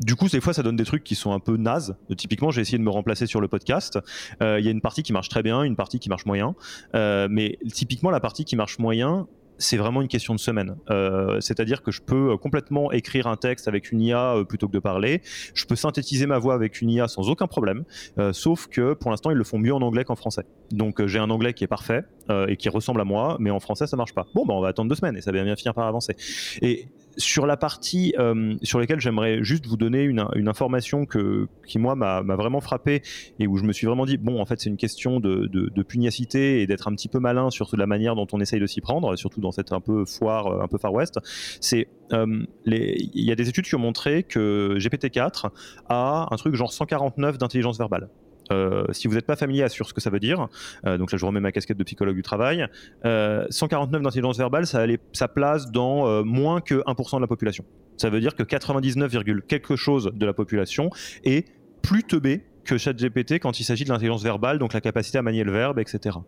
du coup, des fois, ça donne des trucs qui sont un peu nazes. Typiquement, j'ai essayé de me remplacer sur le podcast. Il y a une partie qui marche très bien, une partie qui marche moyen. mais typiquement, la partie qui marche moyen, c'est vraiment une question de semaine. Euh, c'est-à-dire que je peux euh, complètement écrire un texte avec une IA euh, plutôt que de parler. Je peux synthétiser ma voix avec une IA sans aucun problème. sauf que pour l'instant, ils le font mieux en anglais qu'en français. Donc j'ai un anglais qui est parfait et qui ressemble à moi, mais en français, ça marche pas. Bon, ben, on va attendre deux semaines et ça va bien finir par avancer. Et sur la partie euh, sur laquelle j'aimerais juste vous donner une, une information que, qui, moi, m'a vraiment frappé et où je me suis vraiment dit, bon, en fait, c'est une question de, de, pugnacité et d'être un petit peu malin sur la manière dont on essaye de s'y prendre, surtout dans cette un peu foire, euh, un peu Far West. C'est euh, il y a des études qui ont montré que GPT-4 a un truc genre 149 d'intelligence verbale. Euh, si vous n'êtes pas familier sur ce que ça veut dire, euh, donc là je remets ma casquette de psychologue du travail, 149 euh, d'intelligence verbale, ça, ça place dans moins que 1% de la population. Ça veut dire que 99, quelque chose de la population est plus teubé que ChatGPT quand il s'agit de l'intelligence verbale, donc la capacité à manier le verbe, etc.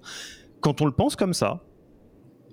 Quand on le pense comme ça,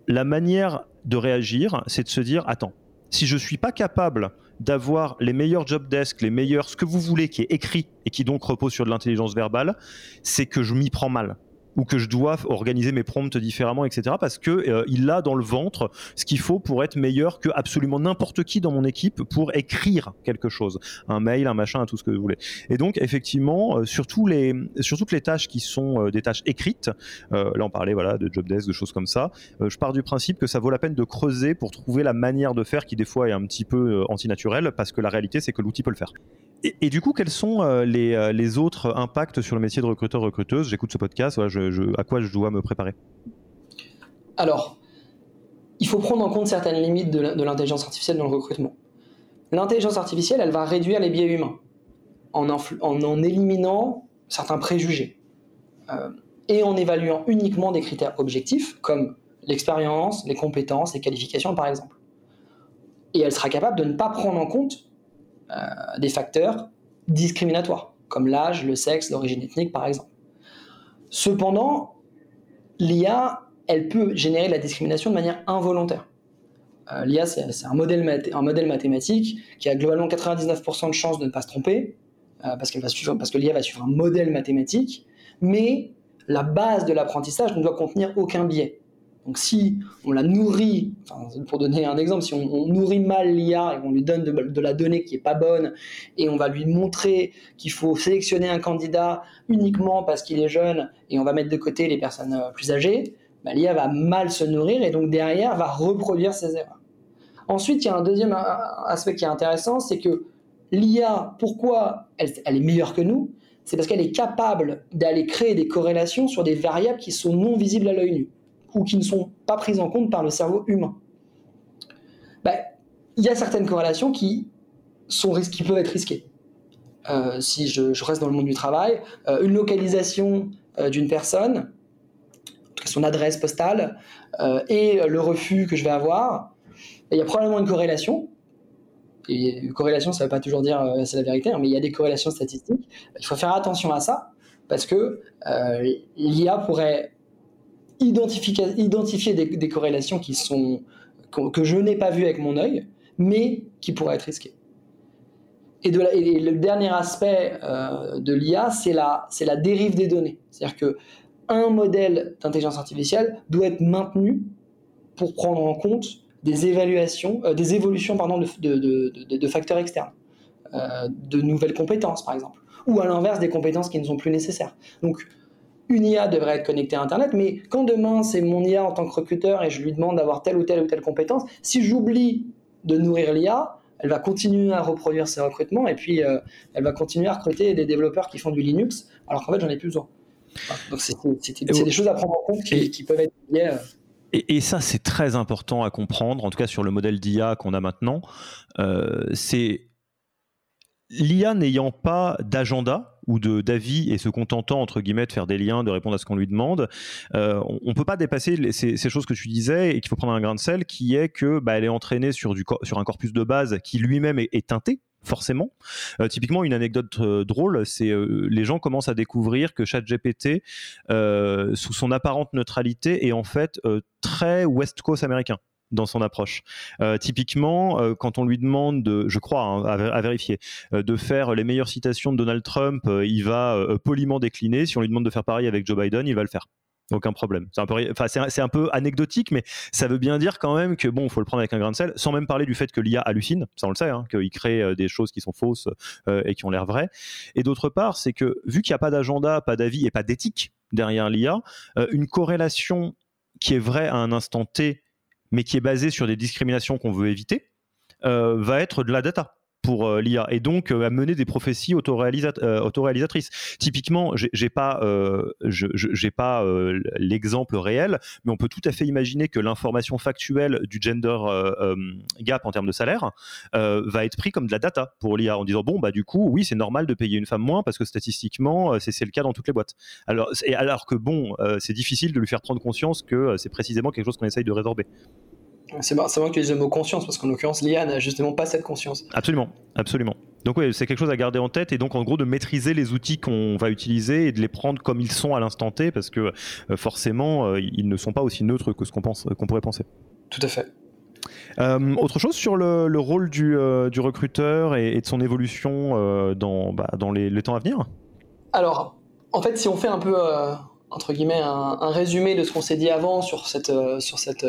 la manière de réagir, c'est de se dire, attends, si je suis pas capable d'avoir les meilleurs job desks, les meilleurs, ce que vous voulez qui est écrit et qui donc repose sur de l'intelligence verbale, c'est que je m'y prends mal ou que je dois organiser mes prompts différemment, etc. Parce que euh, il a dans le ventre ce qu'il faut pour être meilleur que absolument n'importe qui dans mon équipe pour écrire quelque chose, un mail, un machin, tout ce que vous voulez. Et donc effectivement, euh, surtout les, sur toutes les tâches qui sont euh, des tâches écrites, là on parlait voilà de job desk, de choses comme ça. je pars du principe que ça vaut la peine de creuser pour trouver la manière de faire qui des fois est un petit peu antinaturelle, parce que la réalité c'est que l'outil peut le faire. Et, du coup, quels sont euh, euh, les, autres impacts sur le métier de recruteur-recruteuse J'écoute ce podcast, à quoi je dois me préparer Alors, il faut prendre en compte certaines limites de l'intelligence artificielle dans le recrutement. L'intelligence artificielle, elle va réduire les biais humains en en, éliminant certains préjugés euh, et en évaluant uniquement des critères objectifs comme l'expérience, les compétences, les qualifications par exemple. Et elle sera capable de ne pas prendre en compte euh, des facteurs discriminatoires comme l'âge, le sexe, l'origine ethnique par exemple. Cependant, l'IA, elle peut générer de la discrimination de manière involontaire. Euh, L'IA, c'est un modèle, un modèle mathématique qui a globalement 99% de chances de ne pas se tromper, euh, va suivre, parce que l'IA va suivre un modèle mathématique, mais la base de l'apprentissage ne doit contenir aucun biais. Donc si on la nourrit, pour donner un exemple, si on, nourrit mal l'IA et qu'on lui donne de, la donnée qui est pas bonne et on va lui montrer qu'il faut sélectionner un candidat uniquement parce qu'il est jeune et on va mettre de côté les personnes euh, plus âgées, bah, l'IA va mal se nourrir et donc derrière va reproduire ses erreurs. Ensuite, il y a un deuxième aspect qui est intéressant, c'est que l'IA, pourquoi elle, est meilleure que nous? C'est parce qu'elle est capable d'aller créer des corrélations sur des variables qui sont non visibles à l'œil nu ou qui ne sont pas prises en compte par le cerveau humain. Ben, il y a certaines corrélations qui, sont, qui peuvent être risquées. Euh, si je, reste dans le monde du travail, euh, une localisation euh, d'une personne, son adresse postale, et le refus que je vais avoir, il y a probablement une corrélation. Et une corrélation, ça ne veut pas toujours dire c'est la vérité, hein, mais il y a des corrélations statistiques. Il faut faire attention à ça, parce que l'IA pourrait identifier, des, corrélations qui sont, que, je n'ai pas vues avec mon œil, mais qui pourraient être risquées. Et, le dernier aspect euh, de l'IA, c'est la, dérive des données. C'est-à-dire que un modèle d'intelligence artificielle doit être maintenu pour prendre en compte des évaluations, euh, des évolutions pardon, de, de, facteurs externes, euh, de nouvelles compétences par exemple, ou à l'inverse des compétences qui ne sont plus nécessaires. Donc une IA devrait être connectée à Internet, mais quand demain c'est mon IA en tant que recruteur et je lui demande d'avoir telle ou telle ou telle compétence, si j'oublie de nourrir l'IA, elle va continuer à reproduire ses recrutements et puis euh, elle va continuer à recruter des développeurs qui font du Linux, alors qu'en fait j'en ai plus besoin. donc c'est des choses à prendre en compte qui, peuvent être liées. Euh. Et, ça, c'est très important à comprendre, en tout cas sur le modèle d'IA qu'on a maintenant. Euh, c'est l'IA n'ayant pas d'agenda, ou de d'avis et se contentant entre guillemets de faire des liens, de répondre à ce qu'on lui demande, euh, on, ne peut pas dépasser ces, choses que tu disais et qu'il faut prendre un grain de sel, qui est que bah, elle est entraînée sur du sur un corpus de base qui lui-même est, teinté forcément. Euh, typiquement, une anecdote euh, drôle, c'est les gens commencent à découvrir que ChatGPT, sous son apparente neutralité, est en fait très West Coast américain dans son approche. Euh, typiquement, euh, quand on lui demande, de, je crois, hein, à, vérifier, euh, de faire les meilleures citations de Donald Trump, il va poliment décliner. Si on lui demande de faire pareil avec Joe Biden, il va le faire. Aucun problème. C'est un, peu, c'est, un peu anecdotique, mais ça veut bien dire quand même que bon, faut le prendre avec un grain de sel, sans même parler du fait que l'IA hallucine, ça on le sait, hein, qu'il crée des choses qui sont fausses et qui ont l'air vraies. Et d'autre part, c'est que vu qu'il n'y a pas d'agenda, pas d'avis et pas d'éthique derrière l'IA, une corrélation qui est vraie à un instant T mais qui est basé sur des discriminations qu'on veut éviter, euh, va être de la data pour euh, l'IA et donc euh, à mener des prophéties autoréalisatrices. Typiquement, j'ai pas, j'ai pas l'exemple réel, mais on peut tout à fait imaginer que l'information factuelle du gender gap en termes de salaire va être pris comme de la data pour l'IA en disant bon bah du coup oui c'est normal de payer une femme moins parce que statistiquement c'est le cas dans toutes les boîtes. Alors, alors que bon c'est difficile de lui faire prendre conscience que c'est précisément quelque chose qu'on essaye de résorber. C'est vrai que tu utilises le mot conscience, parce qu'en l'occurrence, l'IA n'a justement pas cette conscience. Absolument, absolument. Donc oui, c'est quelque chose à garder en tête, et donc en gros de maîtriser les outils qu'on va utiliser et de les prendre comme ils sont à l'instant T, parce que euh, forcément, euh, ils ne sont pas aussi neutres que ce qu'on pense, qu'on pourrait penser. Tout à fait. Euh, autre chose sur le, rôle du, du recruteur et, de son évolution dans, bah, dans les, temps à venir? Alors, en fait, si on fait un peu, entre guillemets, un, un, résumé de ce qu'on s'est dit avant sur cette, sur cette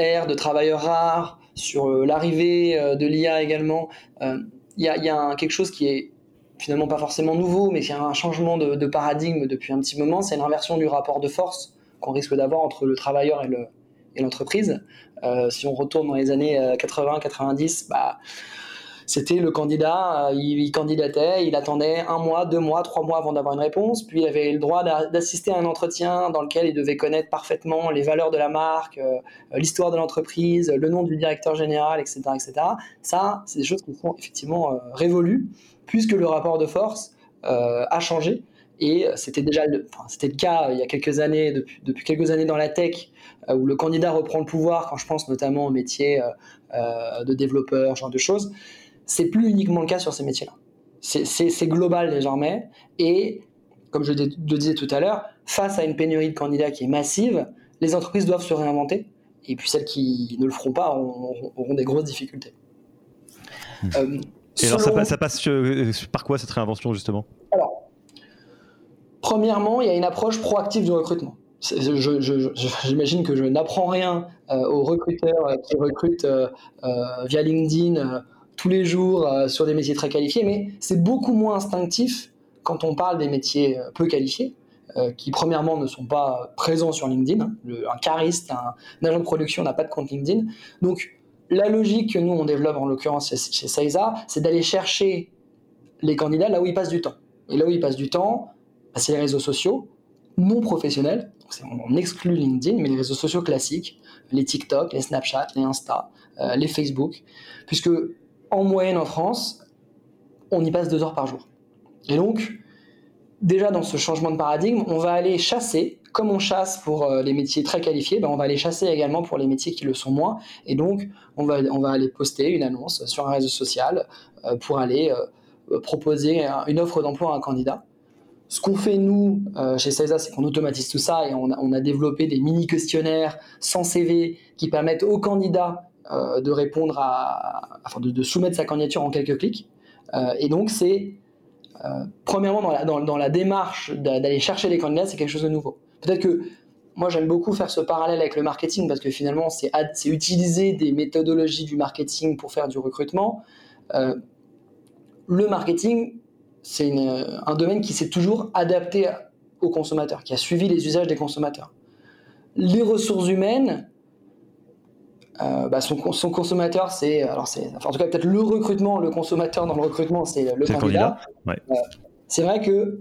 ère de travailleurs rares, sur euh, l'arrivée euh, de l'IA également, euh, il y a, quelque chose qui est finalement pas forcément nouveau, mais qui a un changement de, paradigme depuis un petit moment, c'est l'inversion du rapport de force qu'on risque d'avoir entre le travailleur et l'entreprise. si on retourne dans les années 80-90, bah, C'était le candidat, il, candidatait, il attendait un mois, deux mois, trois mois avant d'avoir une réponse, puis il avait le droit d'assister à un entretien dans lequel il devait connaître parfaitement les valeurs de la marque, l'histoire de l'entreprise, le nom du directeur général, etc. etc. Ça, c'est des choses qui sont effectivement révolues, puisque le rapport de force a changé et c'était déjà le, c'était le cas euh, il y a quelques années, depuis, quelques années dans la tech, euh, où le candidat reprend le pouvoir, quand je pense notamment au métier euh, de développeur, genre de choses. C'est plus uniquement le cas sur ces métiers-là. C'est global désormais. Et comme je le disais tout à l'heure, face à une pénurie de candidats qui est massive, les entreprises doivent se réinventer. Et puis celles qui ne le feront pas auront, des grosses difficultés. Mmh. et alors ça, passe par quoi cette réinvention justement? Premièrement, il y a une approche proactive du recrutement. J'imagine que je n'apprends rien euh, aux recruteurs euh, qui recrutent euh, via LinkedIn tous les jours sur des métiers très qualifiés, mais c'est beaucoup moins instinctif quand on parle des métiers peu qualifiés, qui premièrement ne sont pas présents sur LinkedIn. Un cariste, un, agent de production n'a pas de compte LinkedIn. Donc la logique que nous on développe en l'occurrence chez, Saiza, c'est d'aller chercher les candidats là où ils passent du temps. Et là où ils passent du temps, bah, c'est les réseaux sociaux non professionnels. on exclut LinkedIn, mais les réseaux sociaux classiques, les TikTok, les Snapchat, les Insta, euh, les Facebook, puisque en moyenne en France, on y passe deux heures par jour. Et donc, déjà dans ce changement de paradigme, on va aller chasser, comme on chasse pour euh, les métiers très qualifiés, ben on va aller chasser également pour les métiers qui le sont moins. Et donc, on va, on va aller poster une annonce sur un réseau social euh, pour aller proposer une offre d'emploi à un candidat. Ce qu'on fait nous euh, chez CESA, c'est qu'on automatise tout ça et on a, développé des mini questionnaires sans CV qui permettent aux candidats euh, de répondre à, enfin de, soumettre sa candidature en quelques clics. Euh, et donc c'est premièrement dans la, dans, la démarche d'aller chercher les candidats, c'est quelque chose de nouveau. Peut-être que moi j'aime beaucoup faire ce parallèle avec le marketing parce que finalement c'est utiliser des méthodologies du marketing pour faire du recrutement. le marketing, c'est un domaine qui s'est toujours adapté aux consommateurs, qui a suivi les usages des consommateurs. Les ressources humaines, euh, bah, son, consommateur, c'est alors c'est en tout cas peut-être le recrutement, le consommateur dans le recrutement, c'est le candidat. Euh, c'est vrai que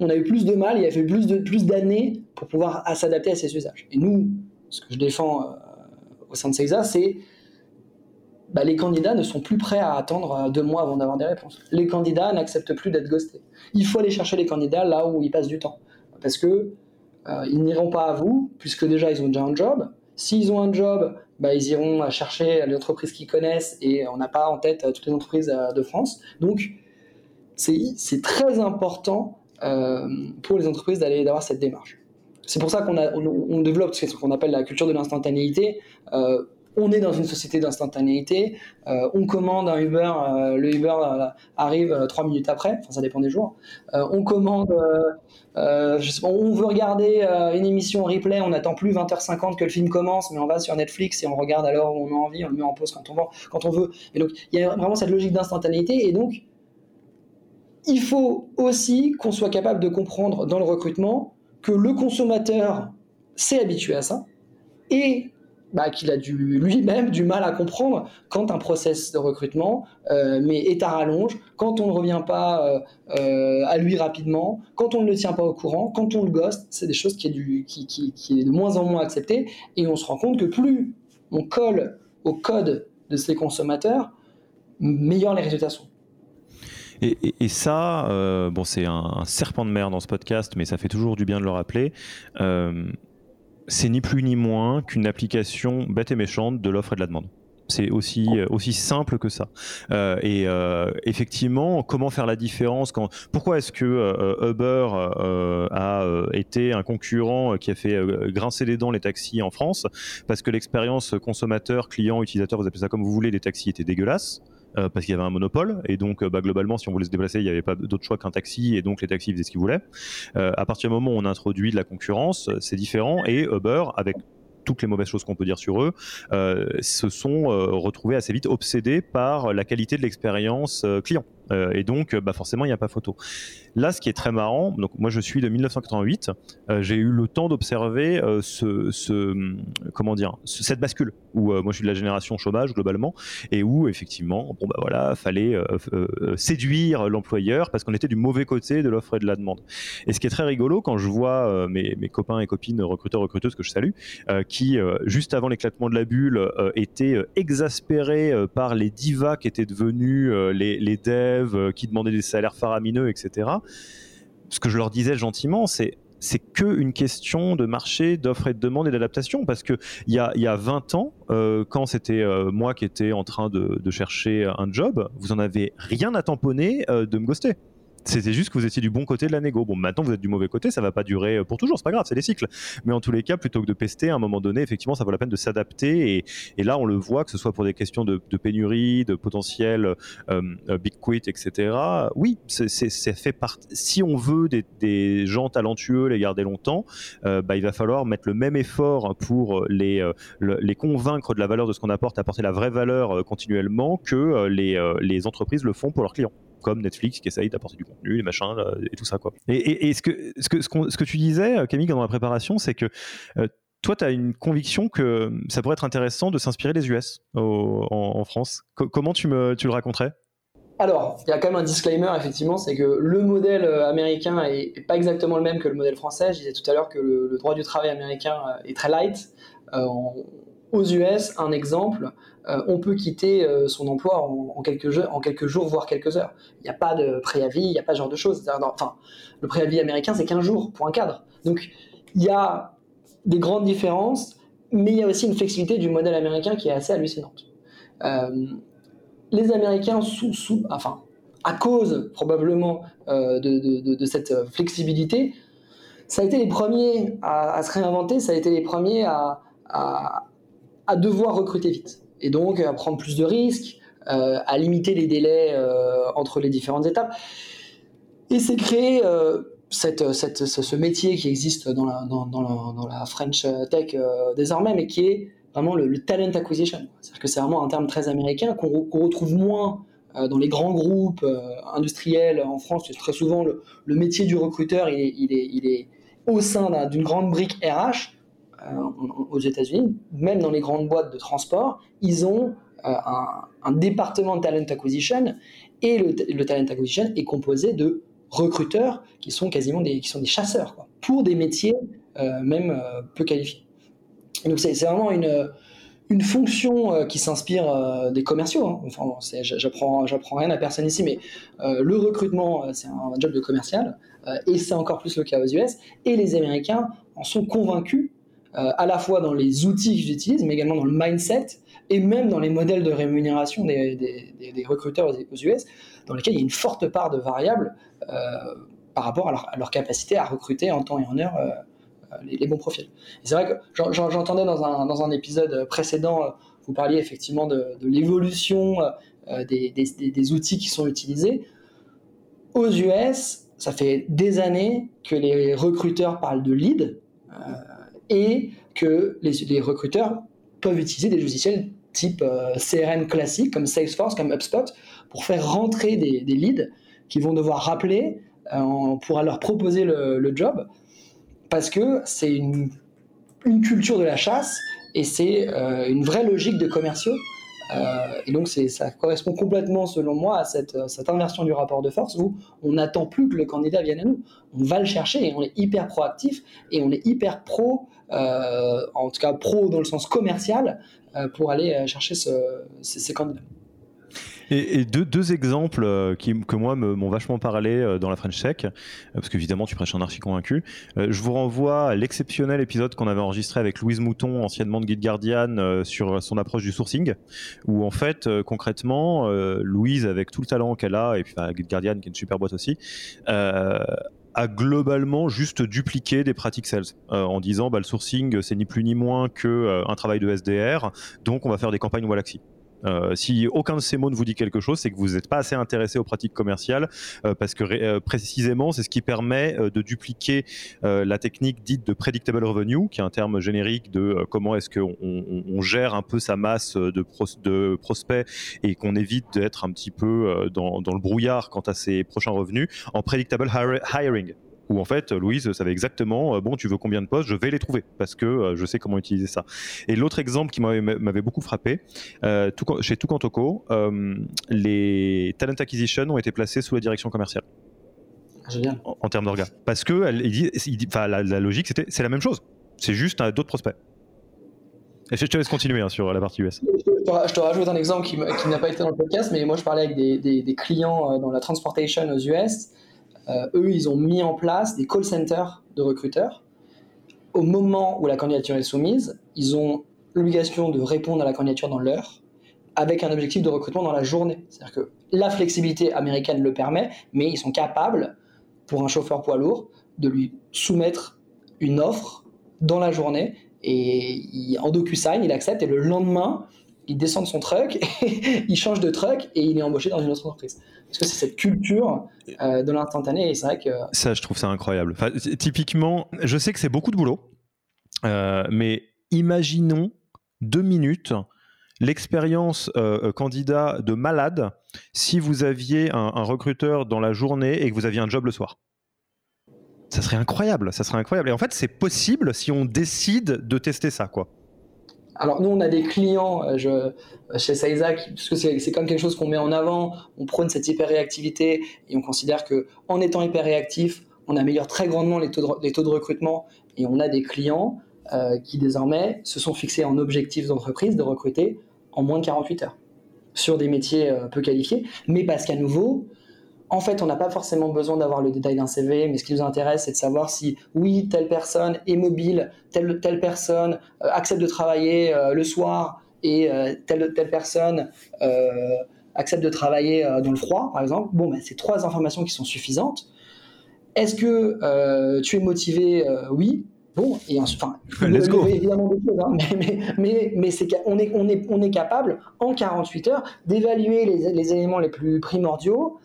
on a eu plus de mal, il a fait plus de plus d'années pour pouvoir s'adapter à ces usages. Et nous, ce que je défends euh, au sein de CEXA, c'est bah, les candidats ne sont plus prêts à attendre euh, deux mois avant d'avoir des réponses. Les candidats n'acceptent plus d'être ghostés. Il faut aller chercher les candidats là où ils passent du temps. Parce que ils n'iront pas à vous, puisque déjà ils ont déjà un job. S'ils ont un job, bah, ils iront chercher les entreprises qu'ils connaissent et on n'a pas en tête euh, toutes les entreprises de France. Donc c'est très important pour les entreprises d'avoir cette démarche. C'est pour ça qu'on on, développe ce qu'on appelle la culture de l'instantanéité on est dans une société d'instantanéité, euh, on commande un Uber, euh, le Uber euh, arrive trois minutes après, enfin ça dépend des jours. on commande, on veut regarder une émission replay, on n'attend plus 20h50 que le film commence, mais on va sur Netflix et on regarde alors où on a envie, on le met en pause quand on veut. Quand on veut. Et donc il y a vraiment cette logique d'instantanéité et donc il faut aussi qu'on soit capable de comprendre dans le recrutement que le consommateur s'est habitué à ça et bah, qu'il a lui-même du mal à comprendre quand un process de recrutement euh, est à rallonge, quand on ne revient pas euh, euh, à lui rapidement, quand on ne le tient pas au courant, quand on le ghost, c'est des choses qui est, du, qui, qui, est de moins en moins acceptées et on se rend compte que plus on colle au code de ces consommateurs, meilleurs les résultats sont. Et, et, ça, bon, c'est un, serpent de mer dans ce podcast, mais ça fait toujours du bien de le rappeler c'est ni plus ni moins qu'une application bête et méchante de l'offre et de la demande. C'est aussi euh, aussi simple que ça. Euh, et euh, effectivement, comment faire la différence quand Pourquoi est-ce que Uber a été un concurrent qui a fait grincer les dents les taxis en France? Parce que l'expérience consommateur, client, utilisateur, vous appelez ça comme vous voulez, les taxis étaient dégueulasses. Euh, parce qu'il y avait un monopole et donc euh, bah, globalement si on voulait se déplacer il n'y avait pas d'autre choix qu'un taxi et donc les taxis faisaient ce qu'ils voulaient. Euh, à partir du moment où on introduit de la concurrence, c'est différent et Uber avec toutes les mauvaises choses qu'on peut dire sur eux, se sont retrouvés assez vite obsédés par la qualité de l'expérience client. Et donc, bah, forcément, il n'y a pas photo. Là, ce qui est très marrant, donc moi je suis de 1988, j'ai eu le temps d'observer ce, comment dire, cette bascule où moi je suis de la génération chômage globalement et où effectivement, bon bah voilà, fallait séduire l'employeur parce qu'on était du mauvais côté de l'offre et de la demande. Et ce qui est très rigolo quand je vois mes, mes, copains et copines recruteurs recruteuses que je salue, qui juste avant l'éclatement de la bulle étaient exaspérés par les divas qui étaient devenus les, les devs, qui demandaient des salaires faramineux, etc. Ce que je leur disais gentiment, c'est c'est que une question de marché, d'offre et de demande et d'adaptation. Parce que il y a, y a 20 ans, euh, quand c'était euh, moi qui étais en train de, chercher un job, vous en avez rien à tamponner euh, de me ghoster. C'était juste que vous étiez du bon côté de la négo. Bon, maintenant vous êtes du mauvais côté, ça va pas durer euh, pour toujours, c'est pas grave, c'est des cycles. Mais en tous les cas, plutôt que de pester, à un moment donné, effectivement, ça vaut la peine de s'adapter. Et, là, on le voit, que ce soit pour des questions de, pénurie, de potentiel euh, euh, big quit, etc. Oui, c'est fait partie. Si on veut des, gens talentueux, les garder longtemps, bah, il va falloir mettre le même effort pour les, convaincre de la valeur de ce qu'on apporte, apporter la vraie valeur continuellement que les entreprises le font pour leurs clients comme Netflix qui essaye d'apporter du contenu, les machins et tout ça quoi. Et, ce, que, ce, que, ce, que, tu disais, Camille, dans la préparation, c'est que euh, toi, tu as une conviction que ça pourrait être intéressant de s'inspirer des US en, France. comment tu, me, tu le raconterais? Alors, il y a quand même un disclaimer, effectivement, c'est que le modèle euh, américain est, pas exactement le même que le modèle français. Je disais tout à l'heure que le, droit du travail américain euh, est très light. Aux US, un exemple, euh, on peut quitter euh, son emploi en, quelques jours, voire quelques heures. Il n'y a pas de préavis, il n'y a pas ce genre de choses. Enfin, le préavis américain, c'est 15 jours pour un cadre. Donc, il y a des grandes différences, mais il y a aussi une flexibilité du modèle américain qui est assez hallucinante. Euh, les Américains, sous, enfin, à cause probablement de, cette flexibilité, ça a été les premiers à, se réinventer, ça a été les premiers à devoir recruter vite et donc à prendre plus de risques, euh, à limiter les délais euh, entre les différentes étapes. Et c'est créé euh, cette, ce métier qui existe dans la, dans, la, French Tech désormais, mais qui est vraiment le, talent acquisition. C'est-à-dire que c'est vraiment un terme très américain qu'on retrouve moins dans les grands groupes industriels en France. Très souvent, le, le métier du recruteur, il est, il est, il est au sein d'une grande brique RH aux États-Unis, même dans les grandes boîtes de transport, ils ont euh, un, département de talent acquisition et le, talent acquisition est composé de recruteurs qui sont quasiment des, qui sont des chasseurs pour des métiers euh, même peu qualifiés. Donc c'est vraiment une, une fonction qui s'inspire des commerciaux. Hein. Enfin, j'apprends rien à personne ici, mais le recrutement, c'est un, job de commercial, et c'est encore plus le cas aux US. Et les Américains en sont convaincus euh, à la fois dans les outils qu'ils utilisent, mais également dans le mindset et même dans les modèles de rémunération des, recruteurs aux, US, dans lesquels il y a une forte part de variables euh, par rapport à leur, capacité à recruter en temps et en heure euh, les, bons profils. C'est vrai que j'entendais dans un, épisode précédent, vous parliez effectivement de, l'évolution des, outils qui sont utilisés. Aux US, ça fait des années que les recruteurs parlent de lead et que les, recruteurs peuvent utiliser des logiciels type euh, CRM classique comme Salesforce, comme HubSpot, pour faire rentrer des, leads qui vont devoir rappeler, euh, on pourra leur proposer le, job, parce que c'est une, culture de la chasse et c'est euh, une vraie logique de commerciaux et donc ça correspond complètement, selon moi, à cette, inversion du rapport de force où on n'attend plus que le candidat vienne à nous. On va le chercher et on est hyper proactif et on est hyper pro, euh, en tout cas pro dans le sens commercial, euh, pour aller chercher ces candidats. Et, deux, exemples euh, qui, que moi m'ont vachement parlé euh, dans la French Tech, euh, parce qu'évidemment tu prêches un archi convaincu. je vous renvoie à l'exceptionnel épisode qu'on avait enregistré avec Louise Mouton, anciennement de Guide Guardian, sur son approche du sourcing, où en fait concrètement Louise, avec tout le talent qu'elle a, et puis Guide Guardian qui est une super boîte aussi, a globalement juste dupliqué des pratiques sales en disant bah, le sourcing c'est ni plus ni moins que un travail de SDR donc on va faire des campagnes Wallaxy Euh, si aucun de ces mots ne vous dit quelque chose, c'est que vous n'êtes pas assez intéressé aux pratiques commerciales, euh, parce que euh, précisément, c'est ce qui permet de dupliquer la technique dite de predictable revenue, qui est un terme générique de comment est-ce qu'on on, gère un peu sa masse de, prospects et qu'on évite d'être un petit peu dans, le brouillard quant à ses prochains revenus, en predictable hiring où en fait Louise savait exactement euh, bon tu veux combien de postes je vais les trouver parce que euh, je sais comment utiliser ça. Et l'autre exemple qui m'avait beaucoup frappé euh, tout, chez Tukantoko les talent acquisition ont été placés sous la direction commerciale. Ah, Génial. En, termes d'orgas parce que elle, il dit, la, la, logique c'était c'est la même chose. C'est juste d'autres prospects. Et je te laisse continuer hein, sur la partie US. Je te, rajoute un exemple qui, n'a pas été dans le podcast, mais moi je parlais avec des, des, des clients dans la transportation aux US euh, eux, ils ont mis en place des call centers de recruteurs. Au moment où la candidature est soumise, ils ont l'obligation de répondre à la candidature dans l'heure, avec un objectif de recrutement dans la journée. C'est-à-dire que la flexibilité américaine le permet, mais ils sont capables, pour un chauffeur poids lourd, de lui soumettre une offre dans la journée et en DocuSign, il accepte et le lendemain, il descend de son truck, il change de truck et il est embauché dans une autre entreprise. Parce que c'est cette culture euh, de l'instantané et c'est vrai que... Ça, je trouve ça incroyable. typiquement, je sais que c'est beaucoup de boulot, euh, mais imaginons deux minutes l'expérience euh, candidat de malade si vous aviez un, un, recruteur dans la journée et que vous aviez un job le soir. Ça serait incroyable, ça serait incroyable. Et en fait, c'est possible si on décide de tester ça, quoi. Alors nous, on a des clients euh, je, chez Saiza, parce que c'est comme quelque chose qu'on met en avant, on prône cette hyper-réactivité et on considère que en étant hyper-réactif, on améliore très grandement les taux de, les taux de recrutement et on a des clients euh, qui désormais se sont fixés en objectif d'entreprise de recruter en moins de 48 heures sur des métiers euh, peu qualifiés, mais parce qu'à nouveau, en fait, on n'a pas forcément besoin d'avoir le détail d'un CV, mais ce qui nous intéresse, c'est de savoir si, oui, telle personne est mobile, telle, telle personne euh, accepte de travailler euh, le soir et euh, telle, telle personne accepte de travailler dans le froid, par exemple. Bon, ben, c'est trois informations qui sont suffisantes. Est-ce que tu es motivé Oui? Bon, et enfin, Let's go. évidemment des choses, hein, mais, mais, mais, c'est on est, on, est, on est capable, en 48 heures, d'évaluer les, les éléments les plus primordiaux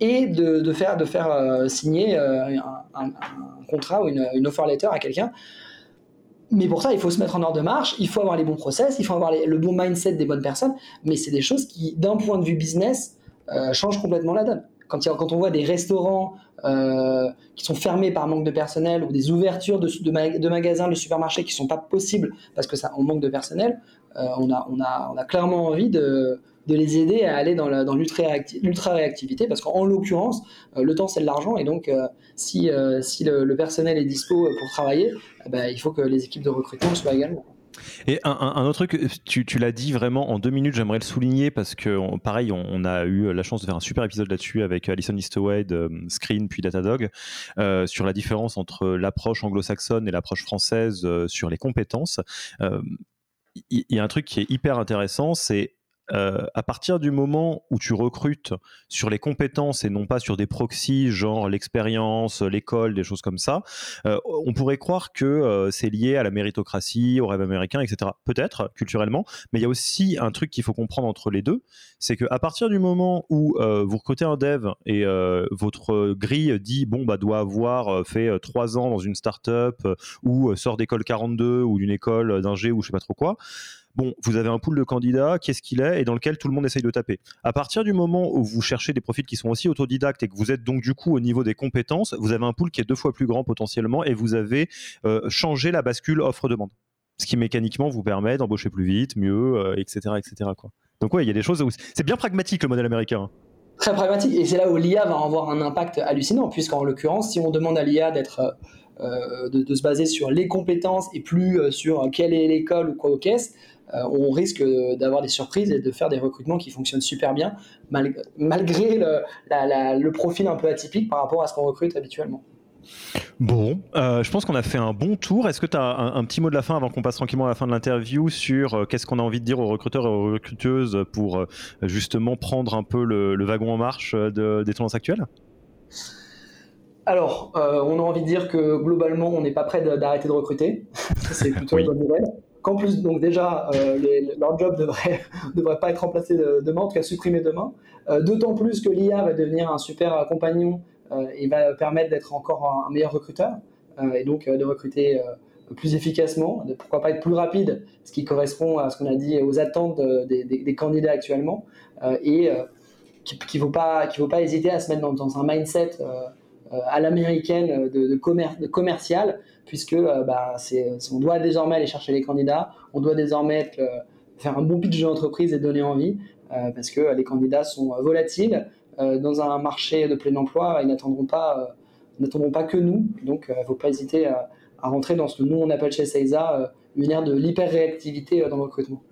et de, faire, euh, signer euh, un, contrat ou une, une offer letter à quelqu'un. Mais pour ça, il faut se mettre en ordre de marche, il faut avoir les bons process, il faut avoir le bon mindset des bonnes personnes. Mais c'est des choses qui, d'un point de vue business, euh, changent complètement la donne. Quand, on voit des restaurants qui sont fermés par manque de personnel ou des ouvertures de, magasins, de supermarchés qui ne sont pas possibles parce que ça, on manque de personnel, on, a, on, a, on a clairement envie de, de les aider à aller dans l'ultra-réactivité, parce qu'en l'occurrence, euh, le temps c'est de l'argent, et donc euh, si, euh, si le, personnel est dispo pour travailler, ben, il faut que les équipes de recrutement soient également. Et un, autre truc, tu, l'as dit vraiment en deux minutes, j'aimerais le souligner parce que pareil, on, a eu la chance de faire un super épisode là-dessus avec Alison Eastwood, Screen puis Datadog sur la différence entre l'approche anglo-saxonne et l'approche française sur les compétences. Il y, a un truc qui est hyper intéressant, c'est euh, à partir du moment où tu recrutes sur les compétences et non pas sur des proxys, genre l'expérience, l'école, des choses comme ça, euh, on pourrait croire que euh, c'est lié à la méritocratie, au rêve américain, etc. Peut-être, culturellement, mais il y a aussi un truc qu'il faut comprendre entre les deux, c'est qu'à partir du moment où vous recrutez un dev et votre grille dit, bon, bah, doit avoir fait trois ans dans une startup ou sort d'école 42 ou d'une école d'ingé ou je sais pas trop quoi, bon, vous avez un pool de candidats, qu'est-ce qu'il est, et dans lequel tout le monde essaye de taper. À partir du moment où vous cherchez des profils qui sont aussi autodidactes et que vous êtes donc du coup au niveau des compétences, vous avez un pool qui est deux fois plus grand potentiellement et vous avez euh, changé la bascule offre-demande. Ce qui mécaniquement vous permet d'embaucher plus vite, mieux, etc. Euh, etc. Quoi. Donc ouais, il y a des choses où c'est bien pragmatique le modèle américain. Très pragmatique, et c'est là où l'IA va avoir un impact hallucinant, puisqu'en l'occurrence, si on demande à l'IA d'être euh, de, se baser sur les compétences et plus sur quelle est l'école ou quoi au caisse, on risque d'avoir des surprises et de faire des recrutements qui fonctionnent super bien, malgré le, profil un peu atypique par rapport à ce qu'on recrute habituellement. Bon, euh, je pense qu'on a fait un bon tour. Est-ce que tu as un, petit mot de la fin avant qu'on passe tranquillement à la fin de l'interview sur euh, qu'est-ce qu'on a envie de dire aux recruteurs et aux recruteuses pour justement prendre un peu le, wagon en marche des tendances actuelles? Alors, on a envie de dire que globalement, on n'est pas prêt d'arrêter de recruter. C'est plutôt une bonne nouvelle. Qu'en plus, donc déjà, leur job devrait, devrait pas être remplacé demain, en tout cas supprimé demain. D'autant plus que l'IA va devenir un super compagnon et va permettre d'être encore un, meilleur recruteur et donc de recruter plus efficacement, de pourquoi pas être plus rapide, ce qui correspond à ce qu'on a dit aux attentes des, candidats actuellement, et qu'il ne pas, faut pas hésiter à se mettre dans, un mindset à l'américaine de, de, commercial, puisque bah, on doit désormais aller chercher les candidats, on doit désormais faire un bon pitch de l'entreprise et donner envie, parce que les candidats sont volatiles. dans un marché de plein emploi, ils n'attendront pas, n'attendront pas que nous, donc il ne faut pas hésiter à à rentrer dans ce que nous on appelle chez Seiza euh, une ère de l'hyper-réactivité euh, dans le recrutement.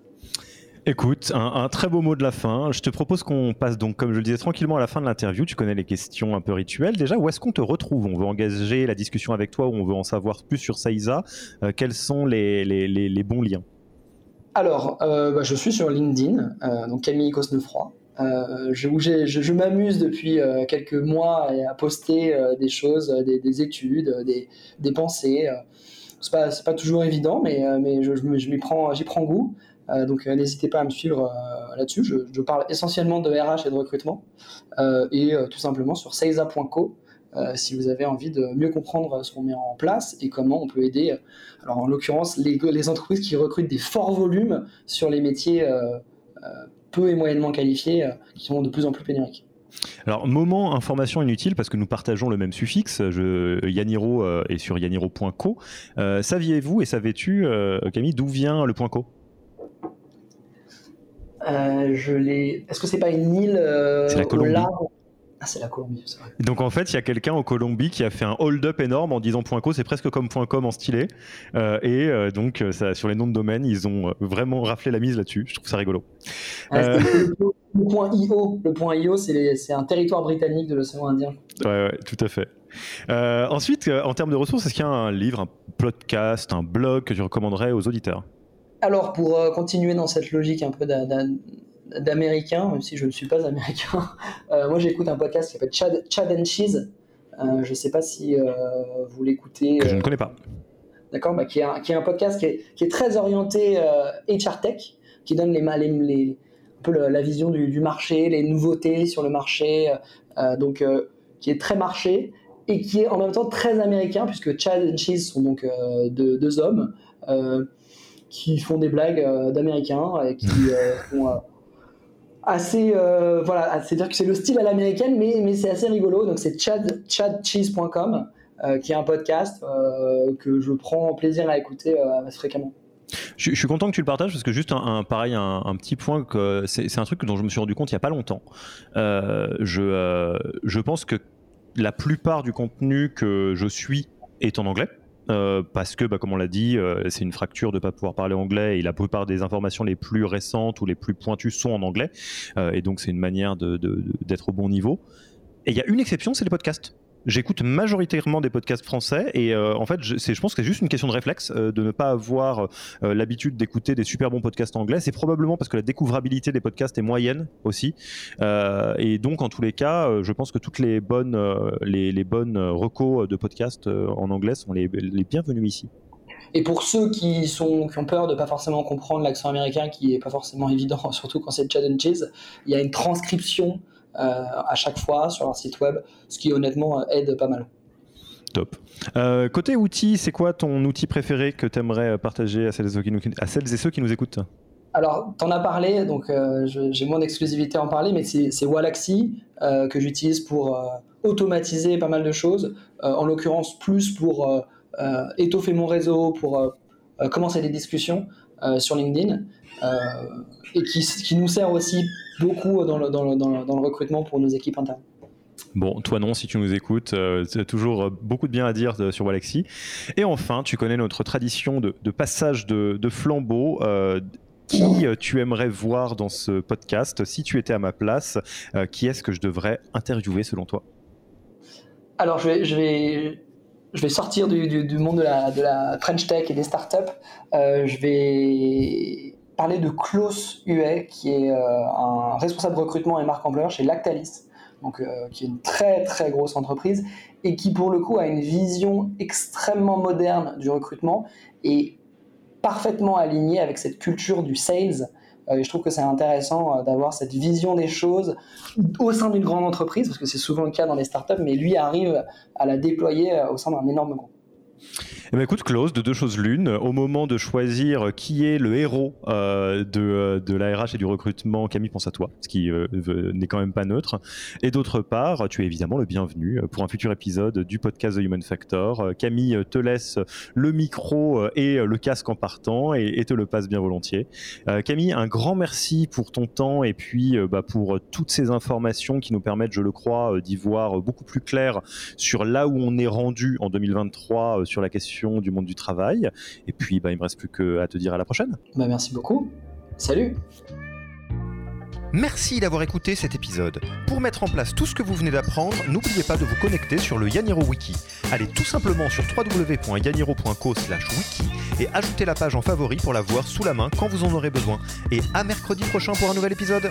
Écoute, un, très beau mot de la fin. Je te propose qu'on passe donc, comme je le disais, tranquillement à la fin de l'interview. Tu connais les questions un peu rituelles. Déjà, où est-ce qu'on te retrouve? On veut engager la discussion avec toi ou on veut en savoir plus sur Saiza. Euh, quels sont les, bons liens? Alors, bah, je suis sur LinkedIn, donc Camille Cosnefroy. Euh, je, je, m'amuse depuis euh, quelques mois à poster euh, des choses, des, études, des, pensées. c'est pas, pas toujours évident, mais, je, j'y prends goût. Donc n'hésitez pas à me suivre là-dessus. Je, parle essentiellement de RH et de recrutement et tout simplement sur seiza.co si vous avez envie de mieux comprendre ce qu'on met en place et comment on peut aider. Alors en l'occurrence les, entreprises qui recrutent des forts volumes sur les métiers peu et moyennement qualifiés euh, qui sont de plus en plus pénuriques. Alors, moment information inutile, parce que nous partageons le même suffixe, je, Yaniro euh, est sur yaniro.co. Euh, saviez-vous et savais-tu, Camille, d'où vient le point .co? Je l'ai. Est-ce que c'est pas une île C'est la Colombie. Ah, c'est la Colombie, c'est vrai. Donc en fait, il y a quelqu'un en Colombie qui a fait un hold-up énorme en disant .co, c'est presque comme .com en stylé. Euh, et euh, donc ça, sur les noms de domaine, ils ont euh, vraiment raflé la mise là-dessus. Je trouve ça rigolo. Ah, le point .io, le point .io, c'est un territoire britannique de l'océan Indien? Ouais, ouais, tout à fait. ensuite, en termes de ressources, est-ce qu'il y a un livre, un podcast, un blog que tu recommanderais aux auditeurs? Alors, pour continuer dans cette logique un peu d'américain, même si je ne suis pas américain. Euh, moi, j'écoute un podcast qui s'appelle Chad, Chad and Cheese. Euh, je ne sais pas si euh, vous l'écoutez. Que je ne connais pas. D'accord, bah, qui, est un, qui, est un, podcast qui est, qui est très orienté HR Tech, qui donne les, les, les un peu la vision du, du, marché, les nouveautés sur le marché, donc qui est très marché et qui est en même temps très américain, puisque Chad and Cheese sont donc deux, deux, hommes qui font des blagues d'américains et qui font assez euh, voilà c'est à dire que c'est le style à l'américaine mais, mais c'est assez rigolo. Donc c'est chad, chadcheese.com euh, qui est un podcast euh, que je prends plaisir à écouter fréquemment. Je, suis content que tu le partages parce que juste un, pareil un, petit point que c'est un truc dont je me suis rendu compte il y a pas longtemps. Je, je pense que la plupart du contenu que je suis est en anglais euh, parce que, bah, comme on l'a dit, euh, c'est une fracture de ne pas pouvoir parler anglais et la plupart des informations les plus récentes ou les plus pointues sont en anglais. Euh, et donc, c'est une manière d'être au bon niveau. Et il y a une exception, c'est les podcasts. J'écoute majoritairement des podcasts français et euh, en fait, je, je pense que c'est juste une question de réflexe euh, de ne pas avoir euh, l'habitude d'écouter des super bons podcasts anglais. C'est probablement parce que la découvrabilité des podcasts est moyenne aussi. et donc, en tous les cas, je pense que toutes les bonnes, les, bonnes recos de podcasts en anglais sont les, les bienvenus ici. Et pour ceux qui, sont, qui ont peur de pas forcément comprendre l'accent américain, qui est pas forcément évident, surtout quand c'est Cheese, il y a une transcription à chaque fois sur leur site web, ce qui honnêtement euh, aide pas mal. Top. Euh, côté outils, c'est quoi ton outil préféré que tu aimerais partager à celles, et ceux qui nous, à celles et ceux qui nous écoutent? Alors, tu en as parlé, donc j'ai moins d'exclusivité à en parler, mais c'est Wallaxy que j'utilise pour automatiser pas mal de choses, en l'occurrence plus pour étoffer mon réseau, pour commencer des discussions sur LinkedIn, et qui, qui, nous sert aussi beaucoup dans le, dans, le, dans, le, recrutement pour nos équipes internes. Bon, toi non, si tu nous écoutes, euh, c'est toujours euh, beaucoup de bien à dire sur Walaxy. Et enfin, tu connais notre tradition de, passage de, flambeau. Euh, qui tu aimerais voir dans ce podcast? Si tu étais à ma place, qui est-ce que je devrais interviewer selon toi? Alors, je vais, je vais, je vais sortir du, du, monde de la, de la, French Tech et des startups. je vais parler de Klaus Huet, qui est euh, un responsable recrutement et marque ampleur chez Lactalis, euh, qui est une très très grosse entreprise, et qui pour le coup a une vision extrêmement moderne du recrutement et parfaitement aligné avec cette culture du sales. et je trouve que c'est intéressant d'avoir cette vision des choses au sein d'une grande entreprise, parce que c'est souvent le cas dans les startups, mais lui arrive à la déployer au sein d'un énorme groupe. Eh ben, écoute, Klaus, de deux choses l'une, au moment de choisir qui est le héros euh, de, euh, de la et du recrutement, Camille pense à toi, ce qui euh, n'est quand même pas neutre. Et d'autre part, tu es évidemment le bienvenu pour un futur épisode du podcast The Human Factor. Camille te laisse le micro et le casque en partant et, te le passe bien volontiers. Camille, un grand merci pour ton temps et puis bah, pour toutes ces informations qui nous permettent, je le crois, d'y voir beaucoup plus clair sur là où on est rendu en 2023 sur la question du monde du travail. Et puis, bah, il me reste plus qu'à te dire à la prochaine. Bah, merci beaucoup. Salut. Merci d'avoir écouté cet épisode. Pour mettre en place tout ce que vous venez d'apprendre, n'oubliez pas de vous connecter sur le Yaniro Wiki. Allez tout simplement sur www.yaniro.co/wiki et ajoutez la page en favori pour la voir sous la main quand vous en aurez besoin. Et à mercredi prochain pour un nouvel épisode.